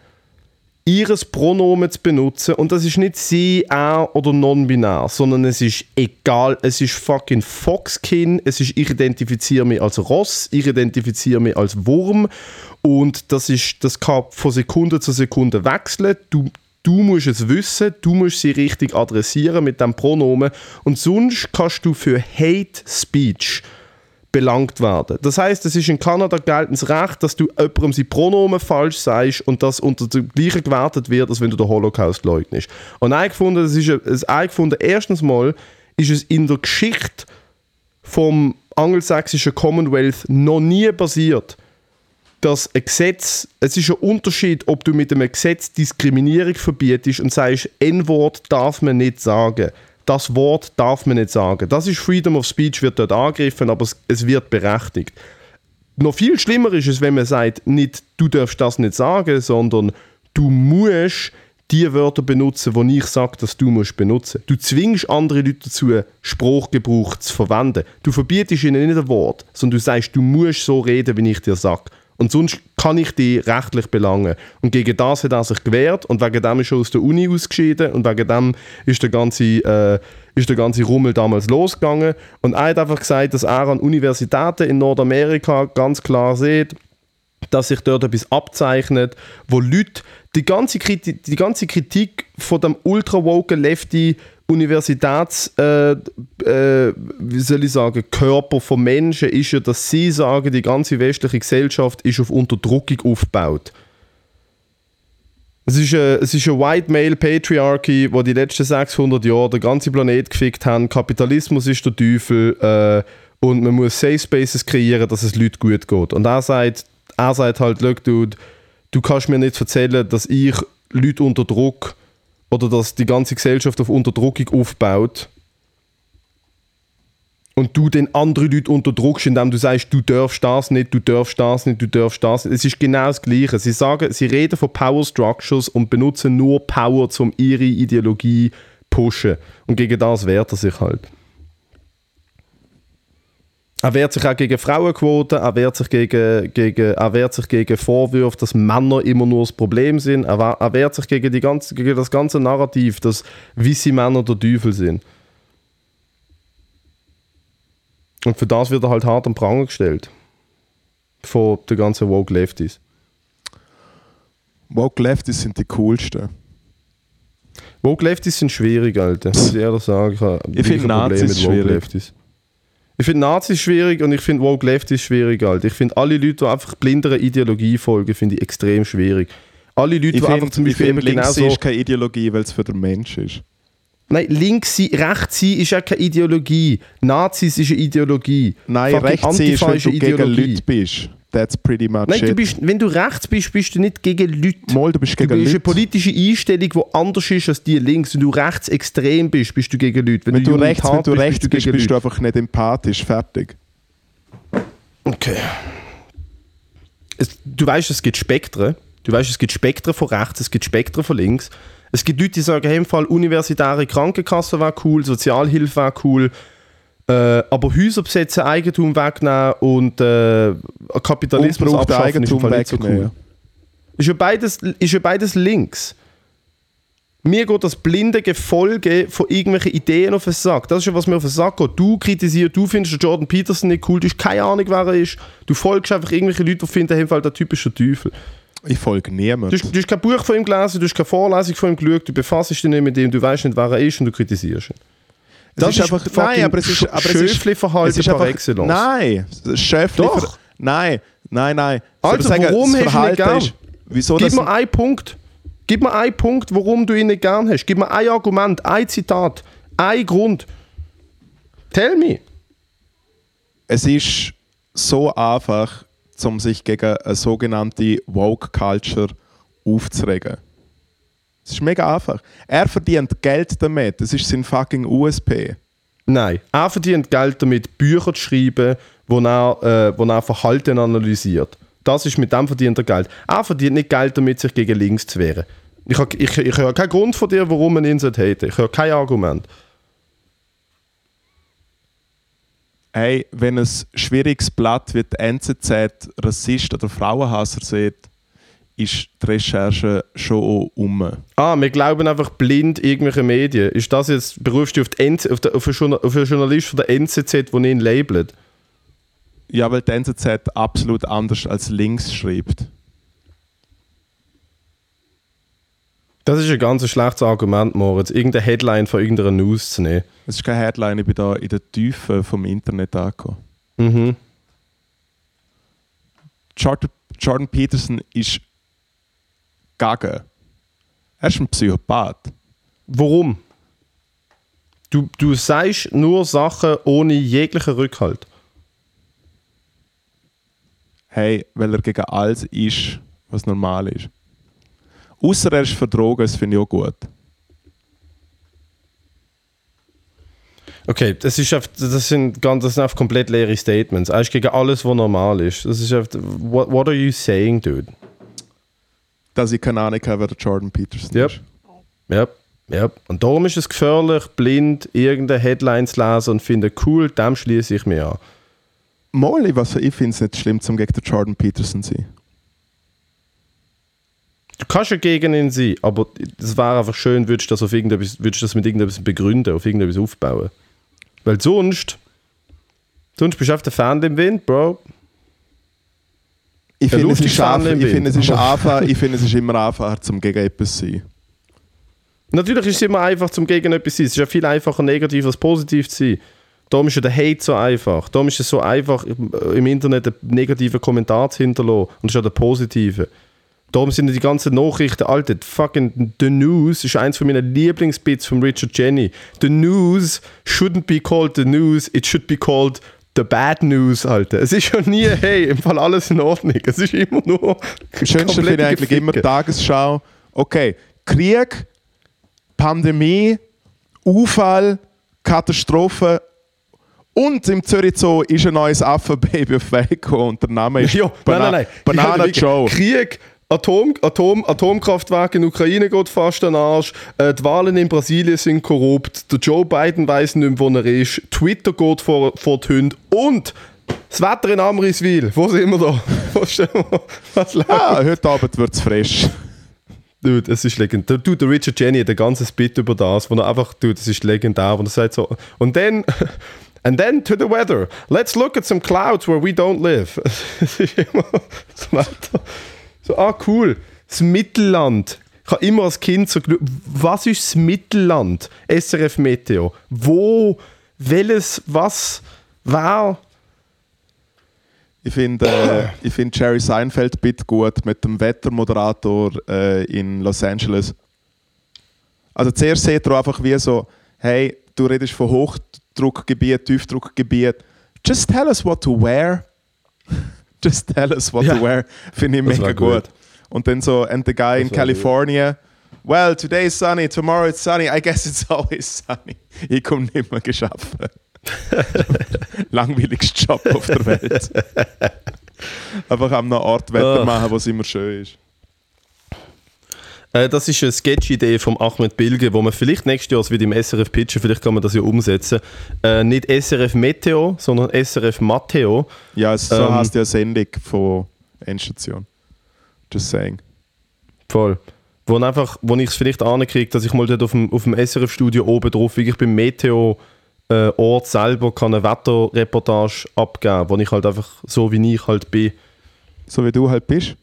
Speaker 1: ihres Pronomen zu benutzen. Und das ist nicht sie, er oder non-binär, sondern es ist egal, es ist fucking Foxkin, es ist ich identifiziere mich als Ross, ich identifiziere mich als Wurm. Und das ist, das kann von Sekunde zu Sekunde wechseln. Du, du musst es wissen, du musst sie richtig adressieren mit dem Pronomen. Und sonst kannst du für Hate Speech belangt werden. Das heißt, es ist in Kanada geltendes Recht, dass du jemandem sein Pronomen falsch sagst und das unter dem gleichen gewertet wird, als wenn du den Holocaust leugnest. Und ich gefunden, das ist es gefunden, erstens mal ist es in der Geschichte vom angelsächsischen Commonwealth noch nie passiert, dass ein Gesetz, es ist ein Unterschied, ob du mit einem Gesetz Diskriminierung verbietest und sagst, N-Wort darf man nicht sagen das Wort darf man nicht sagen. Das ist Freedom of Speech, wird dort angegriffen, aber es, es wird berechtigt. Noch viel schlimmer ist es, wenn man sagt, nicht du darfst das nicht sagen, sondern du musst die Wörter benutzen, die ich sage, dass du musst benutzen. Du zwingst andere Leute dazu, Spruchgebrauch zu verwenden. Du verbietest ihnen nicht ein Wort, sondern du sagst, du musst so reden, wie ich dir sage. Und sonst kann ich die rechtlich belangen. Und gegen das hat er sich gewehrt und wegen dem ist er aus der Uni ausgeschieden und wegen dem ist der ganze, äh, ist der ganze Rummel damals losgegangen. Und er hat einfach gesagt, dass er an Universitäten in Nordamerika ganz klar sieht, dass sich dort etwas abzeichnet, wo Leute die ganze Kritik, die ganze Kritik von dem ultra-woken Lefty Universitäts, äh, äh, wie soll ich sagen, Körper von Menschen ist ja, dass sie sagen, die ganze westliche Gesellschaft ist auf Unterdrückung aufgebaut. Es ist, eine, es ist eine White Male Patriarchy, wo die letzten 600 Jahre den ganzen Planet gefickt haben. Kapitalismus ist der Teufel äh, und man muss Safe Spaces kreieren, dass es Leuten gut geht. Und er sagt, er sagt halt, look, dude, du kannst mir nicht erzählen, dass ich Leute unter Druck oder dass die ganze Gesellschaft auf Unterdrückung aufbaut und du den anderen Leuten unterdrückst, indem du sagst, du darfst das nicht, du darfst das nicht, du darfst das nicht. Es ist genau das Gleiche. Sie sagen, sie reden von Power Structures und benutzen nur Power, um ihre Ideologie pushen. Und gegen das wehrt er sich halt. Er wehrt sich auch gegen Frauenquoten, er wehrt sich gegen, gegen, er wehrt sich gegen Vorwürfe, dass Männer immer nur das Problem sind, er, er wehrt sich gegen, die ganze, gegen das ganze Narrativ, dass weiße Männer der Teufel sind. Und für das wird er halt hart am Pranger gestellt. Von den ganzen Woke Lefties.
Speaker 2: Woke Lefties sind die coolsten.
Speaker 1: Woke Lefties sind schwierig, Alter. Muss ich ehrlich sagen. Ich,
Speaker 2: ich finde Nazis schwierig. Lefties.
Speaker 1: Ich finde Nazis schwierig und ich finde Woke Left ist schwierig, Alter. Ich finde alle Leute, die einfach blindere Ideologie folgen, finde ich extrem schwierig. Alle Leute,
Speaker 2: ich die einfach zum Beispiel eben links genau so ist keine Ideologie, weil es für den Mensch ist.
Speaker 1: Nein, links sein, rechts sein ist ja keine Ideologie. Nazis ist eine Ideologie.
Speaker 2: Nein, rechts sein ist, wenn du gegen Leute bist. That's pretty much
Speaker 1: Nein,
Speaker 2: it.
Speaker 1: Du bist, wenn du rechts bist, bist du nicht gegen Leute.
Speaker 2: Mal, du bist gegen
Speaker 1: du
Speaker 2: bist
Speaker 1: eine politische Einstellung, die anders ist als die links. Wenn du rechts extrem bist, bist du gegen Leute.
Speaker 2: Wenn, wenn du, du rechts, wenn du bist, rechts bist, bist, bist du einfach nicht empathisch. Fertig.
Speaker 1: Okay. Es, du weißt, es gibt Spektren. Du weißt, es gibt Spektren von rechts, es gibt Spektren von links. Es gibt Leute, die sagen, hey, im Fall universitäre Krankenkasse war cool, Sozialhilfe war cool, äh, aber Häuser besetzen, Eigentum wegnehmen und äh, Kapitalismus abschaffen Eigentum ist so cool. Ist ja, beides, ist ja beides links. Mir geht das blinde Gefolge von irgendwelchen Ideen auf den Sack. Das ist ja, was mir auf den Sack geht. Du kritisierst, du findest Jordan Peterson nicht cool, du hast keine Ahnung, wer er ist. Du folgst einfach irgendwelchen Leuten, die finden, hey, der Typ ist ein Teufel.
Speaker 2: Ich folge niemandem.
Speaker 1: Du, du hast kein Buch von ihm gelesen, du hast keine Vorlesung von ihm geschaut, du befasst dich nicht mit ihm, du weißt nicht, wer er ist und du kritisierst ihn.
Speaker 2: Das ist, ist einfach, nein, aber es ist, aber
Speaker 1: Schöfli-Verhalten
Speaker 2: es ist
Speaker 1: par excellence.
Speaker 2: Nein, Schöfli
Speaker 1: Doch.
Speaker 2: Nein, nein, nein.
Speaker 1: Also, sagen, warum hast du gern? Ist,
Speaker 2: wieso
Speaker 1: Gib mir einen Punkt. Gib mir einen Punkt, warum du ihn nicht gern hast. Gib mir ein Argument, ein Zitat, ein Grund. Tell me.
Speaker 2: Es ist so einfach, um sich gegen eine sogenannte Woke Culture aufzuregen. Es ist mega einfach. Er verdient Geld damit. Das ist sein fucking USP.
Speaker 1: Nein, er verdient Geld damit, Bücher zu schreiben, wo er, äh, wo er Verhalten analysiert. Das ist mit dem verdient er Geld. Er verdient nicht Geld damit, sich gegen links zu wehren. Ich, hab- ich, ich höre keinen Grund von dir, warum man ihn haten. Ich höre kein Argument.
Speaker 2: Hey, wenn ein schwieriges Blatt wie die NZZ Rassist oder Frauenhasser sieht, ist die Recherche schon um.
Speaker 1: Ah, wir glauben einfach blind irgendwelche Medien. Ist das jetzt, berufst du auf, die NZ, auf, den, auf, einen, auf einen Journalist von der NZZ, der ihn labelt?
Speaker 2: Ja, weil die NZZ absolut anders als links schreibt.
Speaker 1: Das ist ein ganz schlechtes Argument, Moritz. Irgendeine Headline von irgendeiner News zu nehmen.
Speaker 2: Es ist keine Headline, ich bin da in der Tiefe vom Internet angekommen.
Speaker 1: Mhm.
Speaker 2: Jordan Peterson ist gegen. Er ist ein Psychopath.
Speaker 1: Warum? Du, du sagst nur Sachen ohne jeglichen Rückhalt.
Speaker 2: Hey, weil er gegen alles ist, was normal ist. Außer er ist für Drogen, das finde ich auch gut.
Speaker 1: Okay, das, ist einfach, das, sind ganz, das sind einfach komplett leere Statements. Er ist gegen alles, was normal ist. Das ist einfach, what, what are you saying, dude?
Speaker 2: Dass ich keine Ahnung habe, wer der Jordan Peterson
Speaker 1: Yep.
Speaker 2: ist.
Speaker 1: Ja, ja. Und darum ist es gefährlich, blind irgendeine Headline zu lesen und finden, cool, dem schließe ich mir an.
Speaker 2: Molly, was ich finde es nicht schlimm, zum gegen den Jordan Peterson zu sein.
Speaker 1: Du kannst ja gegen ihn sein, aber es wäre einfach schön, würdest du das, auf irgendetwas, würdest das mit irgendetwas begründen, auf irgendetwas aufbauen. Weil sonst, sonst bist du auf der Fan im Wind, Bro.
Speaker 2: Ich finde, es ist
Speaker 1: im
Speaker 2: ich finde, es ist einfach, ich finde, es ist immer einfacher, zum gegen etwas zu sein.
Speaker 1: Natürlich ist es immer einfach zum gegen etwas zu sein. Es ist ja viel einfacher, negativ als positiv zu sein. Darum ist ja der Hate so einfach. Darum ist es so einfach, im im Internet einen negativen Kommentar zu hinterlassen und statt einen positiven. Darum sind die ganzen Nachrichten, Alter, fucking The News ist eins von meinen Lieblingsbits von Richard Jenny. The News shouldn't be called the news, it should be called the bad news, Alter. Es ist ja nie, hey, im Fall alles in Ordnung. Es ist immer nur.
Speaker 2: Das Schönste finde ich eigentlich immer Tagesschau. Okay, Krieg, Pandemie, Unfall, Katastrophe und im Zürich Zoo ist ein neues Affenbaby auf Weg gekommen und der Name ist <laughs>
Speaker 1: Ja, nein, nein, nein.
Speaker 2: Banana Joe.
Speaker 1: Krieg, Atom, Atom, Atomkraftwerke in der Ukraine geht fast an den Arsch. Äh, die Wahlen in Brasilien sind korrupt. Der Joe Biden weiß nicht mehr, wo er ist. Twitter geht vor, vor die Hunde. Und das Wetter in Amriswil. Wo sind wir da? <laughs> Wo stehen wir? Was läuft?
Speaker 2: Ah, heute Abend wird es frisch.
Speaker 1: Dude, es ist legendär. Dude, der Richard Jenny hat ein ganzes Bit über das, wo er einfach, dude, es ist legendär, wo er sagt so, und dann, <laughs> and then to the weather. Let's look at some clouds where we don't live. <laughs> Es ist immer das Wetter. So, ah, cool. Das Mittelland. Ich habe immer als Kind so was ist das Mittelland? SRF Meteo. Wo, welches, was, wer?
Speaker 2: Ich finde äh, find Jerry Seinfeld Bit gut mit dem Wettermoderator äh, in Los Angeles. Also zuerst sieht er einfach wie so, hey, du redest von Hochdruckgebiet, Tiefdruckgebiet. Just tell us what to wear. <laughs> Just tell us what
Speaker 1: Ja.
Speaker 2: to wear. Finde ich
Speaker 1: Das
Speaker 2: mega gut.
Speaker 1: gut.
Speaker 2: Und dann so, and the guy in
Speaker 1: Das gut.
Speaker 2: California, well, today is sunny, tomorrow it's sunny, I guess it's <laughs> always sunny. Ich komme nicht mehr geschafft. <laughs> Langweiligster Job auf der Welt. Einfach an einem Ort Wetter
Speaker 1: Ach.
Speaker 2: machen, wo es immer schön ist.
Speaker 1: Äh, das ist eine Sketch-Idee von Ahmed Bilge, wo man vielleicht nächstes Jahr, wird im SRF pitchen, vielleicht kann man das ja umsetzen. Äh, nicht SRF Meteo, sondern SRF Matteo.
Speaker 2: Ja, so
Speaker 1: Ähm.
Speaker 2: heißt ja Sendung von Endstation. Just saying.
Speaker 1: Voll. Wo, einfach, wo ich es vielleicht ankriege, dass ich mal dort auf dem, auf dem SRF-Studio oben drauf, wirklich beim Meteo-Ort selber kann eine Wetterreportage abgeben, wo ich halt einfach so wie ich halt bin.
Speaker 2: So wie du halt bist.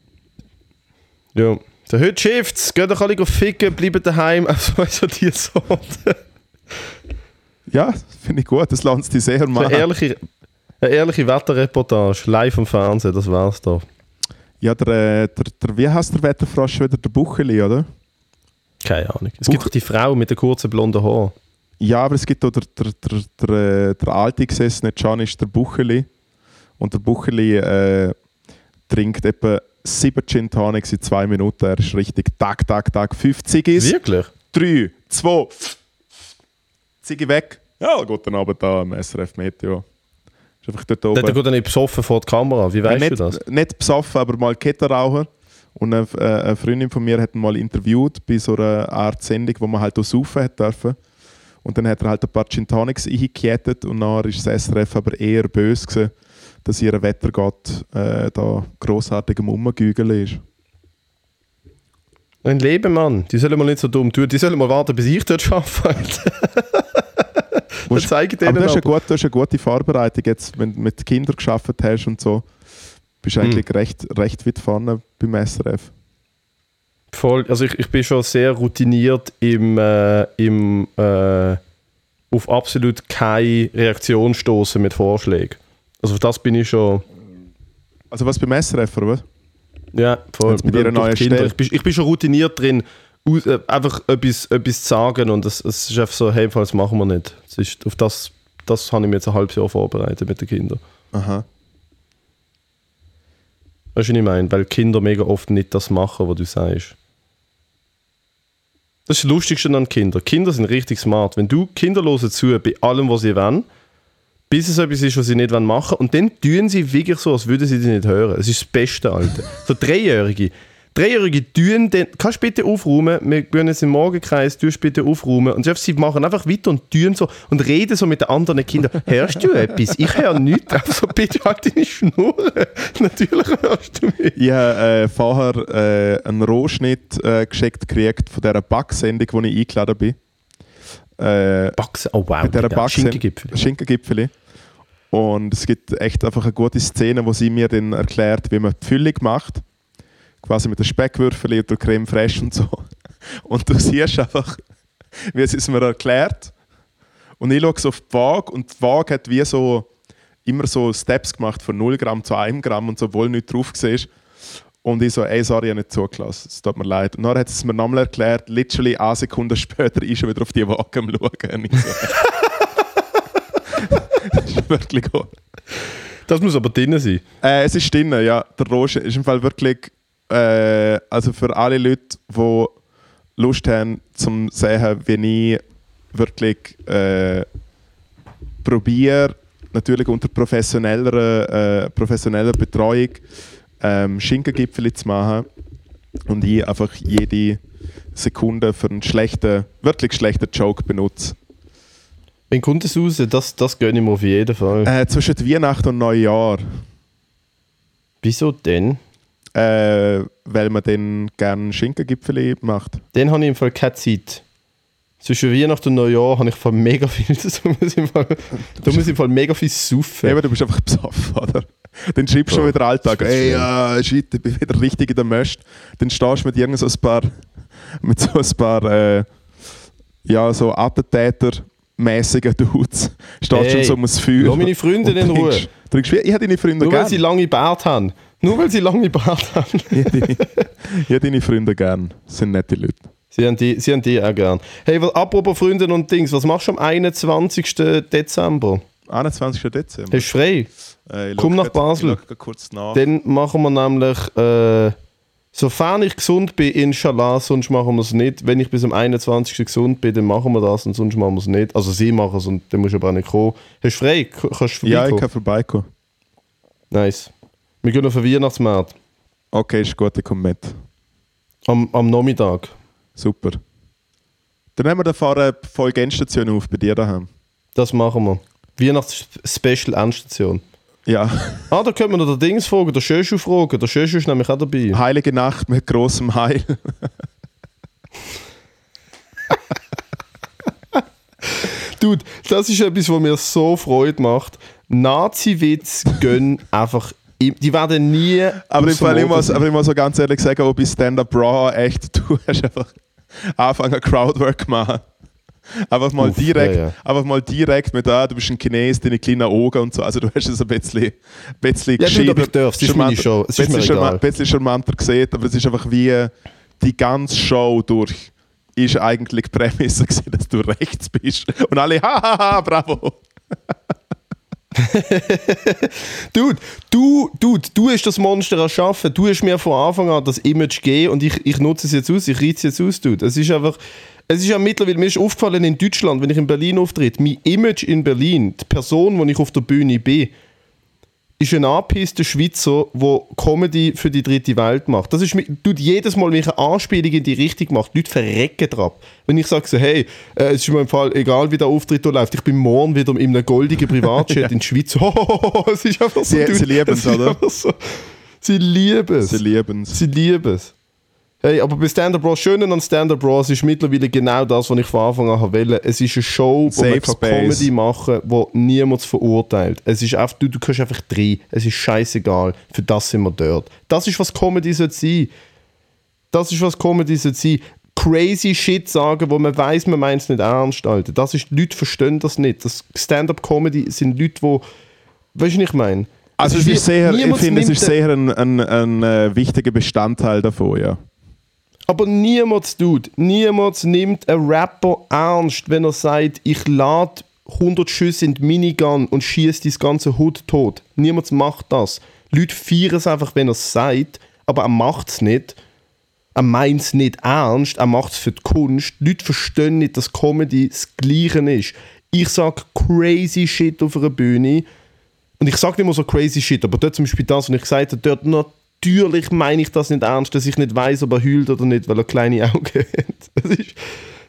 Speaker 1: Ja. So, heute schifft's, geht doch alle ficken, bleibt daheim. <laughs> Also, du, die Sorte.
Speaker 2: Ja, finde ich gut. Das lohnt sich sehr
Speaker 1: Eine
Speaker 2: machen.
Speaker 1: ehrliche, eine ehrliche Wetterreportage, live am Fernsehen, das wär's doch.
Speaker 2: Ja, der, äh, der, der, wie heißt der Wetterfrosch wieder? Der Bucheli, oder?
Speaker 1: Keine Ahnung. Es gibt
Speaker 2: Buch-
Speaker 1: doch die Frau mit den kurzen blonden Haaren.
Speaker 2: Ja, aber es gibt auch der, der, der, der, äh, der alte gesessene Can ist der Bucheli. Und der Bucheli äh, trinkt etwa 7 Gin Tonics in 2 Minuten. Er ist richtig Tag, Tag, Tag. 50 ist.
Speaker 1: Wirklich?
Speaker 2: 3, 2, Ziggy weg. Ja, guten Abend da am SRF Meteo. Ist einfach dort
Speaker 1: Der, der
Speaker 2: oben.
Speaker 1: geht dann nicht besoffen vor die Kamera. Wie weißt
Speaker 2: nicht,
Speaker 1: du das?
Speaker 2: nicht besoffen, aber mal Kette rauchen. Und eine, äh, eine Freundin von mir hat ihn mal interviewt bei so einer Art Sendung, wo man halt auch saufen hat dürfen. Und dann hat er halt ein paar Gin Tonics eingekettet und nachher ist das SRF aber eher böse gewesen, dass ihr Wettergott äh, da grossartig am Umgügeln ist.
Speaker 1: Ein Leben, Mann. Die sollen mal nicht so dumm tun. Die sollen mal warten, bis ich dort arbeite. <laughs> Dann zeige ich denen
Speaker 2: Aber du hast, eine
Speaker 1: aber.
Speaker 2: gute, du hast eine gute Vorbereitung jetzt, wenn du mit Kindern geschafft hast und so. Bist du
Speaker 1: Hm.
Speaker 2: eigentlich recht, recht weit vorne beim SRF.
Speaker 1: Voll, also ich, ich bin schon sehr routiniert im, äh, im äh, auf absolut keine Reaktion stoßen mit Vorschlägen. Also auf das bin ich schon.
Speaker 2: Also was beim SRF, oder was?
Speaker 1: Ja, voll.
Speaker 2: Jetzt bei dir eine
Speaker 1: Durch
Speaker 2: neue
Speaker 1: die Kinder.
Speaker 2: Stelle.
Speaker 1: Ich bin, ich bin schon routiniert drin, aus, äh, einfach etwas, etwas zu sagen und es, es ist einfach so, hey, das machen wir nicht. Es ist, auf das, das habe ich mir jetzt ein halbes Jahr vorbereitet mit den Kindern.
Speaker 2: Aha.
Speaker 1: Weißt du, was ich meine? Weil Kinder mega oft nicht das machen, was du sagst. Das ist das Lustigste an Kindern. Kinder sind richtig smart. Wenn du Kinder hören zu bei allem, was sie wollen, bis es etwas ist, was sie nicht wollen machen und dann tun sie wirklich so, als würden sie dich nicht hören. Das ist das Beste, Alter. So Dreijährige. Dreijährige tun dann, kannst du bitte aufräumen, wir gehen jetzt im Morgenkreis, du bitte aufräumen und sie machen einfach weiter und tun so und reden so mit den anderen Kindern. Hörst du etwas? Ich höre nichts. Einfach so, bitte halt deine Schnur. <laughs> Natürlich hörst du mich.
Speaker 2: Ich habe äh, vorher äh, einen Rohschnitt äh, geschickt gekriegt von dieser Backsendung, wo ich eingeladen bin. Äh,
Speaker 1: Baxen. Oh wow,
Speaker 2: mit dieser
Speaker 1: der
Speaker 2: Backsen-
Speaker 1: Schinkengipfel.
Speaker 2: Schinkengipfeli. Und es gibt echt einfach eine gute Szene, wo sie mir dann erklärt, wie man die Füllung macht. Quasi mit den Speckwürfeln und der Creme fraiche und so. Und du siehst einfach, wie sie es mir erklärt. Und ich schaue so auf die Waage und die Waage hat wie so immer so Steps gemacht von 0 Gramm zu 1 Gramm und so, obwohl nicht drauf war. Und ich so, ey, sorry, ich habe nicht zugelassen. Es tut mir leid. Und dann hat sie es mir nochmal erklärt, literally eine Sekunde <laughs> später ist schon wieder auf die Waage am Schauen. Das <laughs> ist wirklich gut.
Speaker 1: Das muss aber drinnen sein.
Speaker 2: Äh, es ist drin, ja. Der Roche ist im Fall wirklich, äh, also für alle Leute, die Lust haben, zum sehen, wie ich wirklich äh, probiere, natürlich unter professioneller, äh, professioneller Betreuung, ähm, Schinkengipfel zu machen und ich einfach jede Sekunde für einen schlechten, wirklich schlechten Joke benutze.
Speaker 1: Wenn kommt es raus? Das, das gönne ich mir auf jeden Fall.
Speaker 2: Äh, zwischen Weihnachten und Neujahr.
Speaker 1: Wieso denn?
Speaker 2: Äh, weil man dann gerne Schinkengipfel macht.
Speaker 1: Dann habe ich im Fall keine Zeit. Zwischen Weihnachten und Neujahr habe ich voll mega viel. <laughs> Da muss ich im Fall, da muss ich im Fall mega viel saufen.
Speaker 2: Ja, aber du bist einfach besoffen, <laughs> oder? Dann schreibst du schon wieder Alltag, ey, ja, shit, ich bin wieder richtig in der Möst. Dann stehst du mit irgend so ein paar, <laughs> mit so ein paar, äh, ja, so Attentäter-mäßigen <laughs> Dudes. Stehst du
Speaker 1: Hey,
Speaker 2: schon so um das Feuer.
Speaker 1: lass meine Freundin
Speaker 2: und
Speaker 1: in Ruhe.
Speaker 2: trinkst- trinkst ich habe deine Freunde
Speaker 1: Nur weil sie lange Bart haben. Nur weil sie lange Bart haben. <laughs>
Speaker 2: Ich habe deine, ich habe deine Freunde gern. Das sind nette Leute.
Speaker 1: Sie haben die, sie haben die auch gern. Hey, weil, apropos Freunde und Dings, was machst du am 21. Dezember?
Speaker 2: 21. Dezember.
Speaker 1: Hast du frei?
Speaker 2: Äh,
Speaker 1: komm nach Basel. Dann machen wir nämlich, äh, sofern ich gesund bin, inshallah, sonst machen wir es nicht. Wenn ich bis am 21. gesund bin, dann machen wir das und sonst machen wir es nicht. Also sie machen es und dann musst du aber auch nicht kommen. Hast du frei? Kannst du
Speaker 2: ja, ich kann vorbeikommen.
Speaker 1: Nice. Wir gehen auf den Weihnachtsmarkt.
Speaker 2: Okay, ist gut, ich komme mit.
Speaker 1: Am, am Nachmittag.
Speaker 2: Super. Dann nehmen wir eine Folge Endstation auf bei dir daheim.
Speaker 1: Das machen wir. Weihnachts-Special Endstation.
Speaker 2: Ja,
Speaker 1: Ah, da können wir noch den Dings fragen, der Schöschu fragen. Der Schöschu ist nämlich auch dabei.
Speaker 2: heilige Nacht mit großem Heil.
Speaker 1: Dude, das ist etwas, was mir so Freude macht. Nazi-Witz gehen einfach. Die werden nie.
Speaker 2: Aber ich, Fall, ich, muss, aber ich muss so ganz ehrlich sagen, ob ich Stand-Up Raw echt, <laughs> du hast einfach anfangen Crowdwork machen. Einfach mal
Speaker 1: Uff,
Speaker 2: direkt,
Speaker 1: ja, ja.
Speaker 2: einfach mal direkt mit, ah, du bist ein Chines, deine kleinen Augen und so. Also du hast es ein bisschen, ein bisschen
Speaker 1: Ja, aber ich darf, es ist meine Show. Es ist mir egal.
Speaker 2: bisschen charmanter gesehen, aber es ist einfach wie die ganze Show durch ist eigentlich die Prämisse gewesen, dass du rechts bist. Und alle, hahaha, bravo. <laughs>
Speaker 1: Dude, du, dude, du hast das Monster erschaffen. Du hast mir von Anfang an das Image gegeben und ich, ich nutze es jetzt aus. Ich reize es jetzt aus, dude. Es ist einfach. Es ist ja mittlerweile, mir ist aufgefallen in Deutschland, wenn ich in Berlin auftritt, mein Image in Berlin, die Person, wo ich auf der Bühne bin, ist ein angepisster Schweizer, der Comedy für die dritte Welt macht. Das ist, tut jedes Mal, wenn ich eine Anspielung in die Richtung mache, die Leute verrecken drauf. Wenn ich sage so, hey, äh, es ist mir im Fall egal, wie der Auftritt da läuft, ich bin morgen wieder in einem goldigen Privatjet <laughs> in die Schweiz. <laughs> Oh, es ist einfach so.
Speaker 2: Sie, sie lieben es, oder?
Speaker 1: So, sie lieben es.
Speaker 2: Sie lieben es.
Speaker 1: Sie lieben es. Hey, aber bei Stand Up Bros, Schöne an Stand Up Bros ist mittlerweile genau das, was ich von Anfang an wollte. Es ist eine Show, wo man kann Comedy machen kann, wo niemand verurteilt. Es ist einfach, du, du kannst einfach drehen. Es ist scheißegal. Für das sind wir dort. Das ist, was Comedy sein. Das ist, was Comedy sein. Crazy Shit sagen, wo man weiß, man meint es nicht ernst, Alter. Das ist, die Leute verstehen das nicht. Das Stand-Up-Comedy sind Leute, die, weißt du, was ich meine?
Speaker 2: Also es ist sehr, ich finde, es ist sehr ein, ein, ein, ein äh, wichtiger Bestandteil davon, ja.
Speaker 1: Aber niemand tut, niemand nimmt einen Rapper ernst, wenn er sagt, ich lade 100 Schüsse in die Minigun und schieße das ganze Hut tot. Niemand macht das. Leute feiern es einfach, wenn er es sagt, aber er macht es nicht. Er meint es nicht ernst, er macht es für die Kunst. Leute verstehen nicht, dass Comedy das Gleiche ist. Ich sage crazy shit auf einer Bühne. Und ich sage nicht immer so crazy shit, aber dort zum Beispiel das, was ich gesagt habe, dort natürlich meine ich das nicht ernst, dass ich nicht weiß, ob er heult oder nicht, weil er kleine Augen <laughs> hat. Ist,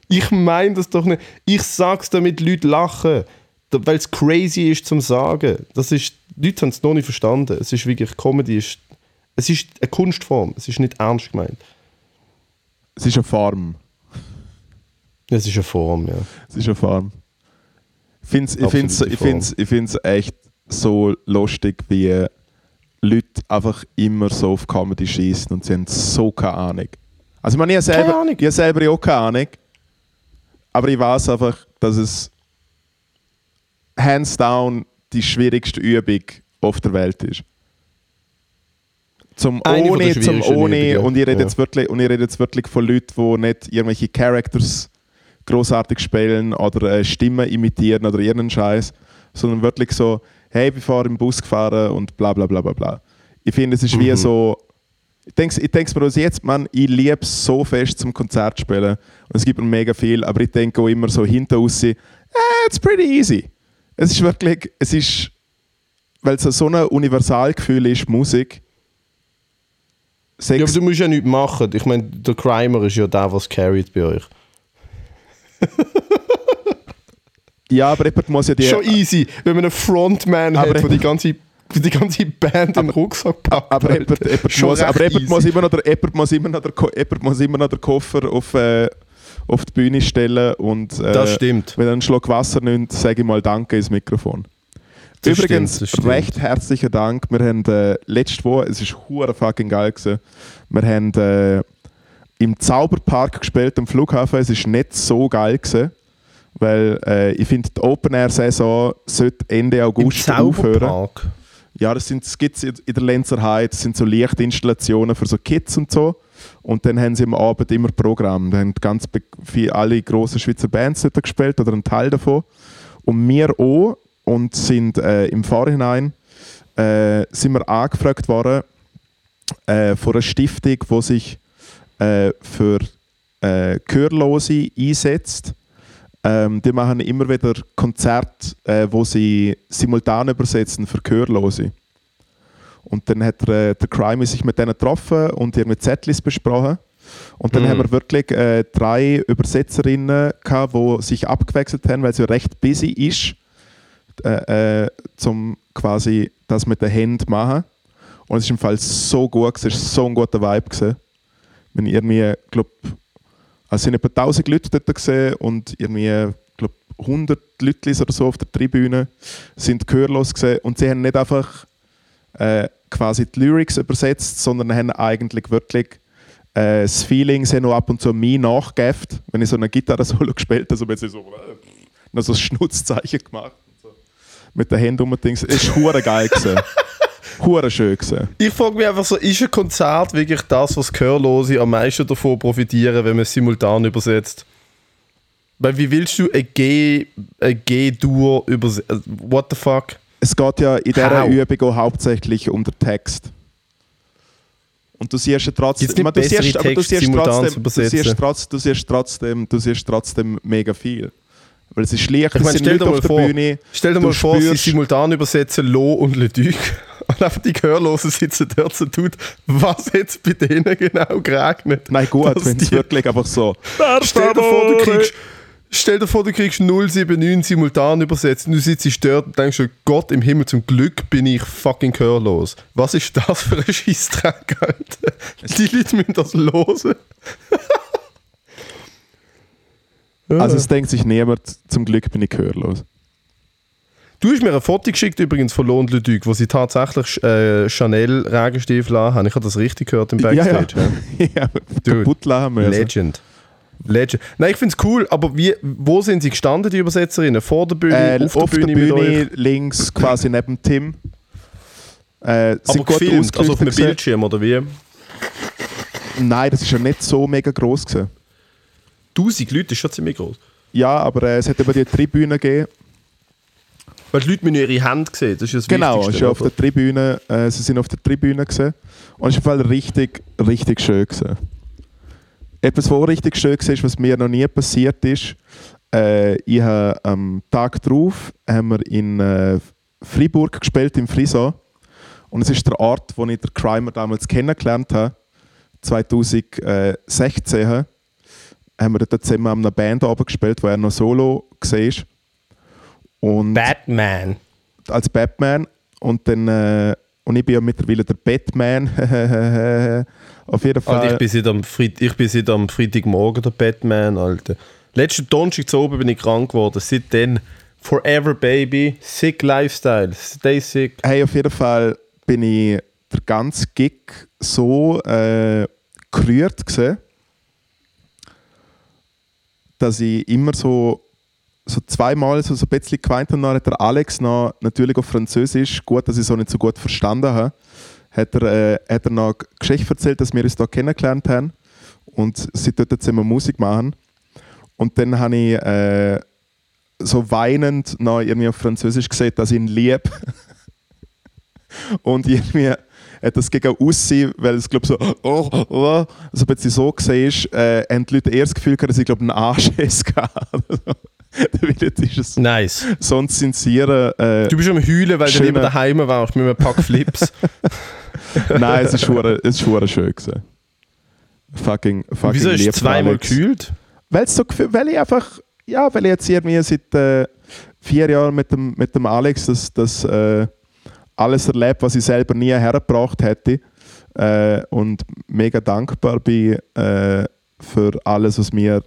Speaker 1: ich meine das doch nicht. Ich sag's damit Leute lachen, weil es crazy ist zum Sagen. Das ist, Leute haben es noch nicht verstanden. Es ist wirklich, Comedy ist, es ist eine Kunstform, es ist nicht ernst gemeint.
Speaker 2: Es ist eine Form.
Speaker 1: Es ist eine Form, ja.
Speaker 2: Es ist eine Form. Ich finde es ich find's, ich find's echt so lustig, wie Leute einfach immer so auf Comedy schießen und sie haben so keine Ahnung. Also ich meine, ich selber, keine ich selber auch keine Ahnung. Aber ich weiß einfach, dass es hands down die schwierigste Übung auf der Welt ist. Zum Eine ohne, zum ohne, Übungen. und ich rede ja. jetzt wirklich, und ich rede jetzt wirklich von Leuten, die nicht irgendwelche Characters großartig spielen oder äh, Stimmen imitieren oder irgendeinen Scheiß, sondern wirklich so, hey, ich fahre im Bus gefahren und bla bla bla bla bla. Ich finde, es ist mhm. wie so, ich denke ich denk's mir aus jetzt, man, ich liebe es so fest zum Konzert spielen und es gibt mir mega viel, aber ich denke auch immer so hinter raus, eh, it's pretty easy. Es ist wirklich, es ist, weil es so ein Universalgefühl ist, Musik.
Speaker 1: Sex ja, aber du musst ja nichts machen. Ich meine, der Crimer ist ja der, was carried bei euch. <laughs>
Speaker 2: Ja, aber jemand muss ja die...
Speaker 1: Schon easy, wenn man einen Frontman hat, der die ganze die ganze Band im Rucksack
Speaker 2: packt. Aber jemand, jemand, muss, aber jemand, muss, immer noch der, jemand, muss, immer noch der, jemand muss immer noch den Koffer auf, äh, auf die Bühne stellen und
Speaker 1: äh, das stimmt.
Speaker 2: wenn er einen Schluck Wasser nimmt, sage ich mal Danke ins Mikrofon. Das Übrigens, stimmt, recht herzlichen Dank. Wir haben äh, letzte Woche, es ist hure fucking geil gewesen, wir haben äh, im Zauberpark gespielt am Flughafen. Es ist nicht so geil gewesen. Weil äh, ich finde, die Open-Air-Saison sollte Ende August aufhören. Ja, das, das gibt es in der Lenzer High. Das sind so Lichtinstallationen für so Kids und so. Und dann haben sie am Abend immer Programm. Da haben ganz viele, alle grossen Schweizer Bands dort gespielt oder ein Teil davon. Und wir auch. Und sind äh, im Vorhinein äh, sind wir angefragt worden äh, von einer Stiftung, die sich äh, für äh, Gehörlose einsetzt ähm, die machen immer wieder Konzerte, äh, wo sie simultan übersetzen für Gehörlose. Und dann hat der, äh, der Crime sich mit denen getroffen und ihr mit Zettel besprochen. Und dann mhm. haben wir wirklich äh, drei Übersetzerinnen gehabt, die sich abgewechselt haben, weil sie recht busy ist, äh, äh, zum quasi das mit den Händen machen. Und es ist im Fall so gut, es war so ein guter Vibe. Gewesen. Wenn irgendwie, glaube also es sind etwa 1000 Leute dort gesehen und irgendwie, glaub, 100 Leute oder so auf der Tribüne sind gehörlos gesehen und sie haben nicht einfach äh, quasi die Lyrics übersetzt, sondern haben eigentlich wirklich äh, das Feeling, sie haben noch ab und zu mir nachgegeben, wenn ich so eine Gitarre-Solo <laughs> gespielt habe, also wenn so, äh, so ein Schnutzzeichen gemacht so. mit den Händen um und Dings. Es war geil. <laughs> Hure schön gewesen.
Speaker 1: Ich frage mich einfach so, ist ein Konzert wirklich das, was Gehörlose am meisten davon profitieren, wenn man es simultan übersetzt? Weil wie willst du ein G, ein G-Dur übersetzen? What the fuck?
Speaker 2: Es geht ja in dieser How? Übung auch hauptsächlich um den Text. Und du siehst ja trotzdem, du siehst, aber du siehst trotzdem, du siehst, trotzdem, du siehst trotzdem, du siehst trotzdem mega viel. Weil es ist schlecht,
Speaker 1: ich meine, stell dir mal vor, Bühne, Stell dir mal vor, sie simultan übersetzen Lo und Le Duc. Und einfach die Gehörlosen sitzen dort so tut, was jetzt bei denen genau geregnet.
Speaker 2: Nein, gut, wenn es
Speaker 1: die-
Speaker 2: wirklich einfach so.
Speaker 1: Stell dir vor, du kriegst, stell dir vor, du kriegst 079 simultan übersetzt und du sitzt dort und denkst, Gott im Himmel, zum Glück bin ich fucking gehörlos. Was ist das für ein Scheissdreck, Alter? Die Leute müssen das hören.
Speaker 2: Also es denkt sich niemand, zum Glück bin ich gehörlos.
Speaker 1: Du hast mir ein Foto geschickt übrigens von Lohn Ludwig, wo sie tatsächlich äh, Chanel Regenstiefel haben. Ich habe das richtig gehört im Backstage. ja. <laughs>
Speaker 2: ja,
Speaker 1: Dude,
Speaker 2: kaputt lachen müssen.
Speaker 1: Legend. Legend. Nein, ich finde es cool, aber wie, wo sind sie gestanden, die Übersetzerinnen? Vor der Bühne,
Speaker 2: Äh,
Speaker 1: auf, der Bühne, mit euch?
Speaker 2: links quasi neben Tim. Äh,
Speaker 1: Aber gefilmt, also auf einem Bildschirm, oder wie?
Speaker 2: Nein, das ist ja nicht so mega groß gewesen.
Speaker 1: 1000 Leute ist schon ziemlich groß.
Speaker 2: Ja, aber äh, es hat eben die Tribüne gegeben.
Speaker 1: Weil die Leute müssen ihre Hände sehen, das ist das
Speaker 2: Genau,
Speaker 1: Wichtigste.
Speaker 2: ja auf der Tribüne, äh, sie sind auf der Tribüne gesehen und es Fall richtig, richtig schön gewesen. Etwas, was auch richtig schön war, was mir noch nie passiert ist, äh, ich habe am Tag darauf haben wir in äh, Freiburg gespielt, im Friso. Und es ist der Ort, wo ich den Crimer damals kennengelernt habe. 2016 haben wir dort zusammen an einer Band gespielt, wo er noch solo war. Und
Speaker 1: Batman.
Speaker 2: als Batman und dann äh, und ich bin ja mittlerweile der Batman <laughs> auf jeden Fall
Speaker 1: Alter, ich, bin seit am Freit ich bin seit am Freitagmorgen der Batman, Alter. Letzten Donnerstag zu oben bin ich krank geworden. Seitdem Forever Baby, sick Lifestyle, stay sick.
Speaker 2: hey auf jeden Fall bin ich der ganze Gig so äh, gerührt gesehen dass ich immer so so zweimal so, so ein bisschen geweint habe, dann hat der Alex noch, natürlich auf Französisch, gut, dass ich es auch nicht so gut verstanden habe, hat er, äh, hat er noch Geschichte erzählt, dass wir uns da kennengelernt haben und sie dort zusammen Musik machen. Und dann habe ich äh, so weinend noch irgendwie auf Französisch gesagt, dass ich ihn liebe. <laughs> und irgendwie hat das gegen aussehen, weil es glaube so, oh, oh, so ein bisschen so gesehen ist, äh, haben die Leute eher das Gefühl gehabt, dass ich glaube einen Anschiss <laughs> gehabt <laughs> Weil jetzt ist es
Speaker 1: Nice.
Speaker 2: so ein Zinsieren. Äh,
Speaker 1: Du bist am Heulen, weil du
Speaker 2: Schöne-
Speaker 1: lieber daheim warst mit einem Pack Flips. <laughs>
Speaker 2: nein, es ist es ist hure schön gewesen. Fucking, fucking
Speaker 1: Wieso du
Speaker 2: lieb,
Speaker 1: zweimal gekühlt?
Speaker 2: Weil, so, weil ich einfach, ja, weil ich jetzt irgendwie seit äh, vier Jahren mit dem, mit dem Alex das, das äh, alles erlebt, was ich selber nie hergebracht hätte. Äh, und mega dankbar bin äh, für alles, was wir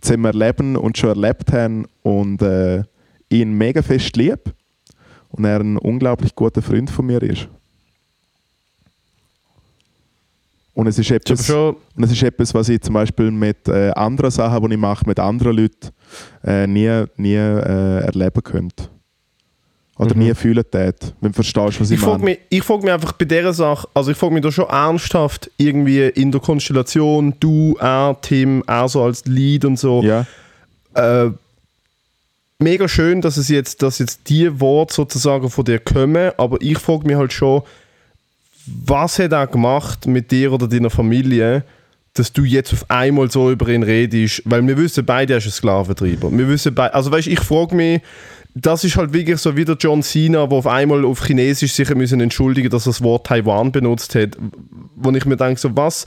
Speaker 2: zusammen erleben und schon erlebt haben. Und äh, ihn mega fest lieb. Und er ein unglaublich guter Freund von mir ist. Und es ist etwas, und das ist etwas, was ich zum Beispiel mit äh, anderen Sachen, die ich mache, mit anderen Leuten, äh, nie, nie äh, erleben könnte. Oder
Speaker 1: Mhm.
Speaker 2: nie fühlen tät, wenn du verstehst, was ich,
Speaker 1: Ich frage
Speaker 2: meine.
Speaker 1: mich, ich frag mich einfach bei dieser Sache, also ich frage mich da schon ernsthaft, irgendwie in der Konstellation, du, er, Tim, er so als Lead und so.
Speaker 2: Ja,
Speaker 1: Äh, mega schön, dass es jetzt, dass jetzt die Worte sozusagen von dir kommen, aber ich frage mich halt schon, was hat er gemacht mit dir oder deiner Familie, dass du jetzt auf einmal so über ihn redest, weil wir wissen beide, er ist ein Sklaventreiber. Wir wissen beide, also weißt, ich frage mich, das ist halt wirklich so wie der John Cena, der auf einmal auf Chinesisch sich müssen entschuldigen, dass er das Wort Taiwan benutzt hat, wo ich mir denke, so was,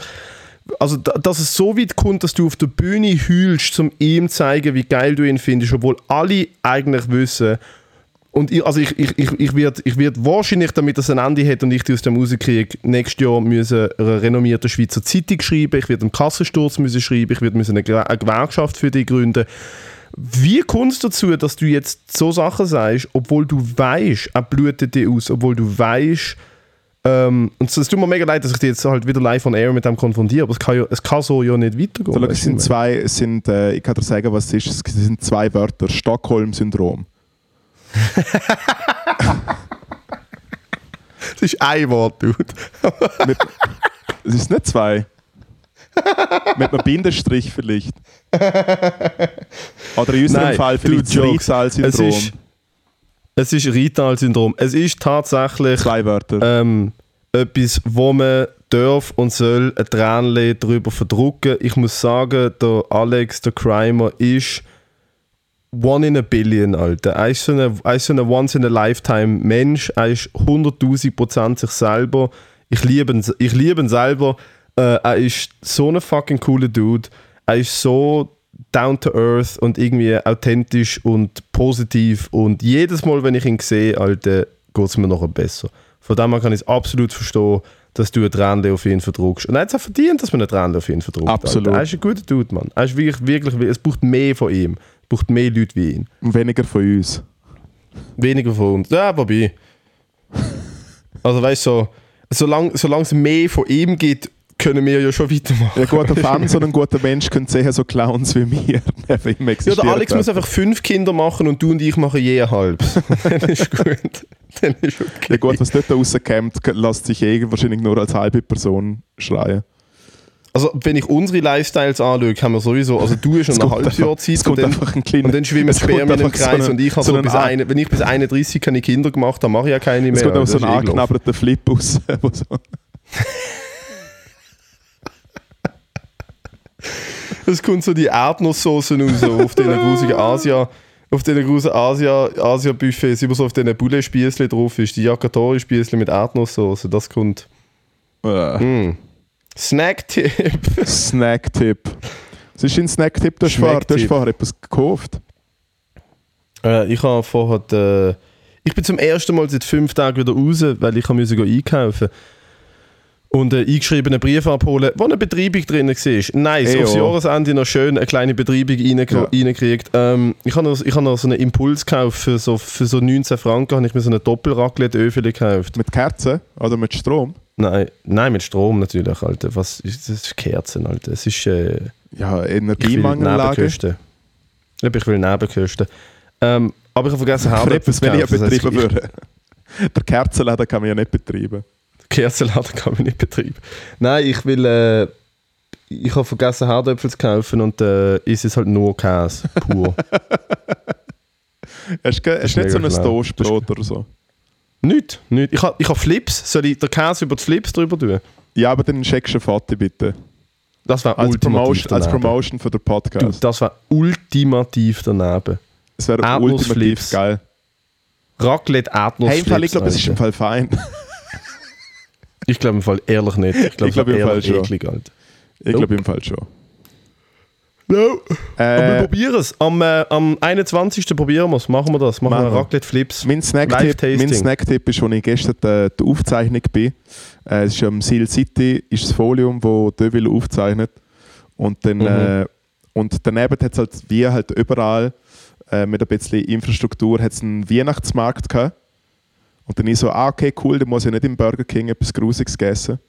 Speaker 1: also da- dass es so weit kommt, dass du auf der Bühne heulst, um ihm zu zeigen, wie geil du ihn findest, obwohl alle eigentlich wissen, und ich, also ich, ich, ich, ich werde ich werd wahrscheinlich, damit das ein Ende hat und ich die aus dem rauskriege, nächstes Jahr müssen einer renommierten Schweizer Zeitung schreiben, ich werde einen Kassensturz müssen schreiben, ich werde müssen eine, Gewer- eine Gewerkschaft für dich gründen. Wie kommt es dazu, dass du jetzt so Sachen sagst, obwohl du weißt, er blutet dir aus, obwohl du weißt, ähm, und es tut mir mega leid, dass ich dich jetzt halt wieder live on air mit dem konfrontiere, aber es kann, ja, es kann so ja nicht weitergehen.
Speaker 2: so, es
Speaker 1: du,
Speaker 2: sind zwei, es sind, äh, ich kann dir sagen, was es ist. Es sind zwei Wörter: Stockholm-Syndrom. <laughs>
Speaker 1: Das ist ein Wort, Dude. <laughs>
Speaker 2: Es ist nicht zwei. <laughs> Mit einem Bindestrich vielleicht. Oder in unserem
Speaker 1: Nein,
Speaker 2: Fall vielleicht. Rital-Syndrom.
Speaker 1: Es ist- Es ist Rital-Syndrom. Es ist tatsächlich
Speaker 2: Zwei Wörter.
Speaker 1: ähm, etwas, wo man darf und soll ein Tränchen darüber verdrucken. Ich muss sagen, der Alex, der Crimer, ist one in a billion, Alter. Er ist so ein so eine Once-in-a-Lifetime-Mensch. Er ist 100.000 Prozent sich selber. Ich liebe ihn, ich liebe ihn selber. Äh, er ist so ein fucking cooler Dude. Er ist so down to earth und irgendwie authentisch und positiv. Und jedes Mal, wenn ich ihn sehe, Alter, geht es mir noch besser. Von dem her kann ich es absolut verstehen, dass du ein Tränchen auf ihn verdruckst. Und er hat es auch verdient, dass man ein Tränchen auf ihn verdruckt.
Speaker 2: Absolut.
Speaker 1: Alter. Er ist ein guter Dude, Mann. Er ist wirklich, wirklich, es braucht mehr von ihm. Es braucht mehr Leute wie ihn.
Speaker 2: Und weniger von uns.
Speaker 1: Weniger von uns. Ja, wobei. Also weißt du, so, solange, solange es mehr von ihm gibt, können wir ja schon weitermachen.
Speaker 2: Ein guter Fan, so ein guter Mensch können sehen, so Clowns wie wir. <laughs> ihm
Speaker 1: Ja, der Alex muss einfach fünf Kinder machen und du und ich machen je ein halbes. <laughs> Dann ist gut. Dann ist okay.
Speaker 2: Ja gut, was dort rauskommt, lässt sich eh wahrscheinlich nur als halbe Person schreien.
Speaker 1: Also, wenn ich unsere Lifestyles anschaue, haben wir sowieso, also du hast noch ein halbes Jahr Zeit und dann,
Speaker 2: ein kleiner-
Speaker 1: und dann schwimmen Spermien im
Speaker 2: so
Speaker 1: Kreis
Speaker 2: eine-
Speaker 1: und ich habe
Speaker 2: so
Speaker 1: so, bis eine, wenn ich bis 31 keine Kinder gemacht habe, mache ich ja keine mehr.
Speaker 2: Es kommt auch so ein
Speaker 1: eh
Speaker 2: angeknabberter Flip raus. <laughs> wo so-
Speaker 1: Es kommt so die Erdnusssoße raus auf den grusigen Asia, auf den grusigen Asia, Asia Buffets, immer so auf den Bulle-Spießchen drauf ist, die Yakitori-Spießchen mit Erdnusssoße, das kommt.
Speaker 2: Äh,
Speaker 1: Mm. Snack-Tipp.
Speaker 2: Snack-Tipp. Was ist dein Snack-Tipp? Du hast vorher, du hast vorher etwas gekauft.
Speaker 1: Äh, ich habe vorher. Äh, ich bin zum ersten Mal seit fünf Tagen wieder raus, weil ich musste einkaufen und einen eingeschriebenen Brief abholen, wo eine Betreibung drin war. Nice,
Speaker 2: Ey,
Speaker 1: aufs. Jahresende noch schön eine kleine Betreibung rein,
Speaker 2: Ja.
Speaker 1: reingekriegt. Ähm, ich habe noch, ich hab noch so einen Impuls gekauft, für so, für so 19 Franken habe ich mir so eine Doppelraclette-Öfel gekauft.
Speaker 2: Mit Kerzen oder mit Strom?
Speaker 1: Nein, nein, mit Strom natürlich, Alter. Was ist das? ist Kerzen, Alter. Es ist... Äh,
Speaker 2: Ja,
Speaker 1: ich will
Speaker 2: Energiemangellage.
Speaker 1: Nebenkosten. Ich will Nebenkosten. Ähm, aber ich habe vergessen, <laughs>
Speaker 2: Etwas, wenn ich betreiben würde. <laughs> Der Kerzenladen kann man ja nicht betreiben.
Speaker 1: Kerzenladen kann man nicht betreiben. Nein, ich will. Äh, ich habe vergessen, Herdöpfel zu kaufen und äh, ist es halt nur Käse, pur. <laughs>
Speaker 2: Hast du hast
Speaker 1: ist
Speaker 2: du nicht so ein. Toastbrot oder so?
Speaker 1: nicht, nicht. Ich habe ich hab Flips. Soll ich den Käse über die Flips drüber tun?
Speaker 2: Ja, aber dann schickst du Foto bitte.
Speaker 1: Das wäre
Speaker 2: Als Promotion, als. Promotion für den
Speaker 1: Du,
Speaker 2: Podcast.
Speaker 1: das wäre ultimativ daneben.
Speaker 2: Das wäre
Speaker 1: Erdnussflips.
Speaker 2: ultimativ geil.
Speaker 1: Raclette Erdnuss
Speaker 2: Hey, im Fall, ich glaube, es ist im Fall fein. <laughs>
Speaker 1: Ich glaube im Fall ehrlich nicht. Ich glaube,
Speaker 2: glaub im Fall schon.
Speaker 1: eklig, Alter.
Speaker 2: Ich glaube im Fall schon.
Speaker 1: No. Aber wir
Speaker 2: Äh,
Speaker 1: probieren es. Am, äh, am 21. probieren wir es. Machen wir das. Machen, wir
Speaker 2: wir.
Speaker 1: Raclette Flips.
Speaker 2: mein Snacktipp Snacktipp ist, als ich gestern äh, die Aufzeichnung bin. Äh, es ist am Seal City, ist das Folium, wo Deville aufzeichnet. Und, dann,
Speaker 1: Mhm.
Speaker 2: äh, und daneben hat es halt, wie halt überall, äh, mit ein bisschen Infrastruktur, hat es einen Weihnachtsmarkt gehabt. Und dann ich so, ah, okay, cool, dann muss ich nicht im Burger King etwas Grusiges essen.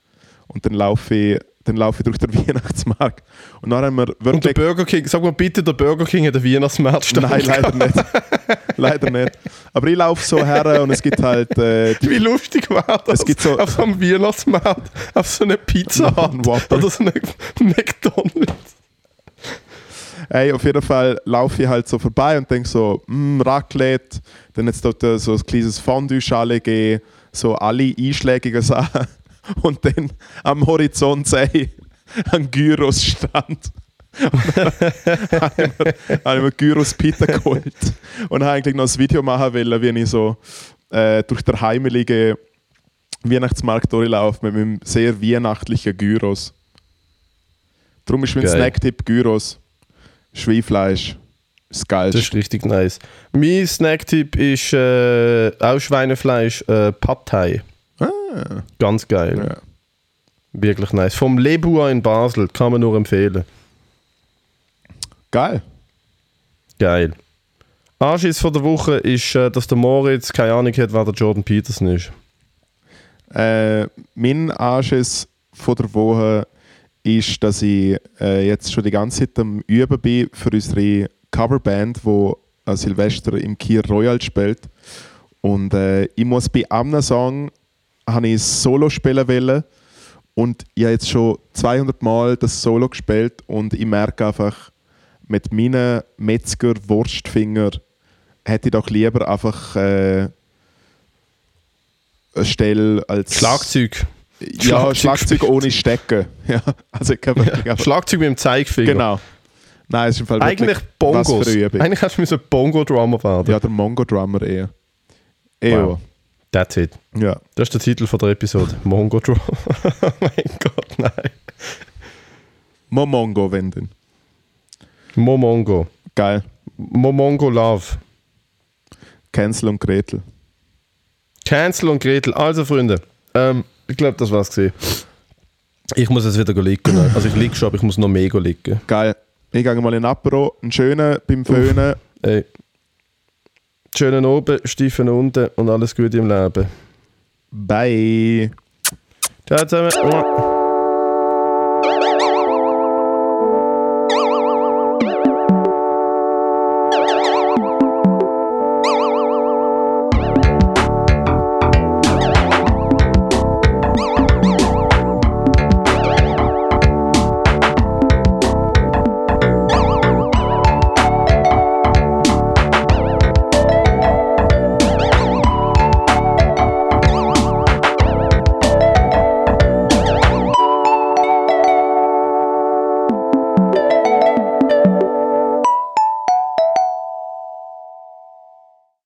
Speaker 2: Und dann laufe ich, dann laufe ich durch den <laughs> Weihnachtsmarkt. Und dann haben wir
Speaker 1: Und der
Speaker 2: wirklich...
Speaker 1: Burger King, sag mal bitte, der Burger King hat den Weihnachtsmarkt.
Speaker 2: Nein, leider nicht. <laughs> leider nicht. Aber ich laufe so her und es gibt halt... Äh,
Speaker 1: Wie lustig war das?
Speaker 2: Es gibt so-
Speaker 1: auf so einem Weihnachtsmarkt, auf so einer Pizza
Speaker 2: Whopper.
Speaker 1: oder so einem McDonalds.
Speaker 2: Hey, auf jeden Fall laufe ich halt so vorbei und denke so, mm, Raclette, dann jetzt dort äh, so ein kleines Fondue-Schale geben, so alle einschlägigen Sachen. <laughs> Und dann am Horizont sehe Gyros-Stand. Und <laughs> dann habe ich mir, Gyros Pita geholt und habe eigentlich noch ein Video machen wollen, wie ich so äh, durch den heimeligen Weihnachtsmarkt durchlaufe mit meinem sehr weihnachtlichen Gyros. Darum ist mein. Snacktipp Gyros. Schweinfleisch. Das
Speaker 1: Das
Speaker 2: Geilste.
Speaker 1: ist richtig nice. Mein Snacktipp ist äh, auch Schweinefleisch, äh, Pad Thai.
Speaker 2: Ah,
Speaker 1: Ganz geil.
Speaker 2: ja.
Speaker 1: Wirklich nice. Vom Lebua in Basel, kann man nur empfehlen.
Speaker 2: Geil.
Speaker 1: Geil. Anschiss von der Woche ist, äh, dass der Moritz keine Ahnung hat, wer der Jordan Peterson ist.
Speaker 2: Äh, mein Anschiss von der Woche ist, dass ich äh, jetzt schon die ganze Zeit am Üben bin für unsere Coverband, die an Silvester im Kier Royal spielt. Und äh, ich muss bei einem Song habe ich Solo spielen wollen und ich habe jetzt schon 200 Mal das Solo gespielt und ich merke einfach, mit meinen Metzger-Wurstfinger hätte ich doch lieber einfach äh, eine Stelle als
Speaker 1: Schlagzeug.
Speaker 2: Ja,
Speaker 1: Schlagzeug
Speaker 2: ohne Stecken. <laughs> Ja, also einfach,
Speaker 1: Schlagzeug mit dem Zeigefinger.
Speaker 2: genau. Nein, es ist im Fall
Speaker 1: Eigentlich Bongos. Eigentlich hast du ein Bongo-Drummer werden.
Speaker 2: Ja, der Mongo-Drummer eher. Eher.
Speaker 1: Wow. That's it.
Speaker 2: Ja.
Speaker 1: Das ist der Titel von der Episode. Mongo Drummer. oh <laughs> mein Gott, nein.
Speaker 2: Momongo, wenn denn.
Speaker 1: Momongo.
Speaker 2: Geil.
Speaker 1: Momongo Love.
Speaker 2: Cancel und Gretel.
Speaker 1: Cancel und Gretel. Also, Freunde, ähm, ich glaube, das war's gesehen. Ich muss jetzt wieder liegen. Also, ich liege schon, aber ich muss noch mega liegen.
Speaker 2: Geil. Ich gehe mal in den Apero, einen schönen beim Föhnen.
Speaker 1: Ey. Schönen oben, Stiefen unten und alles Gute im Leben.
Speaker 2: Bye.
Speaker 1: Ciao zusammen.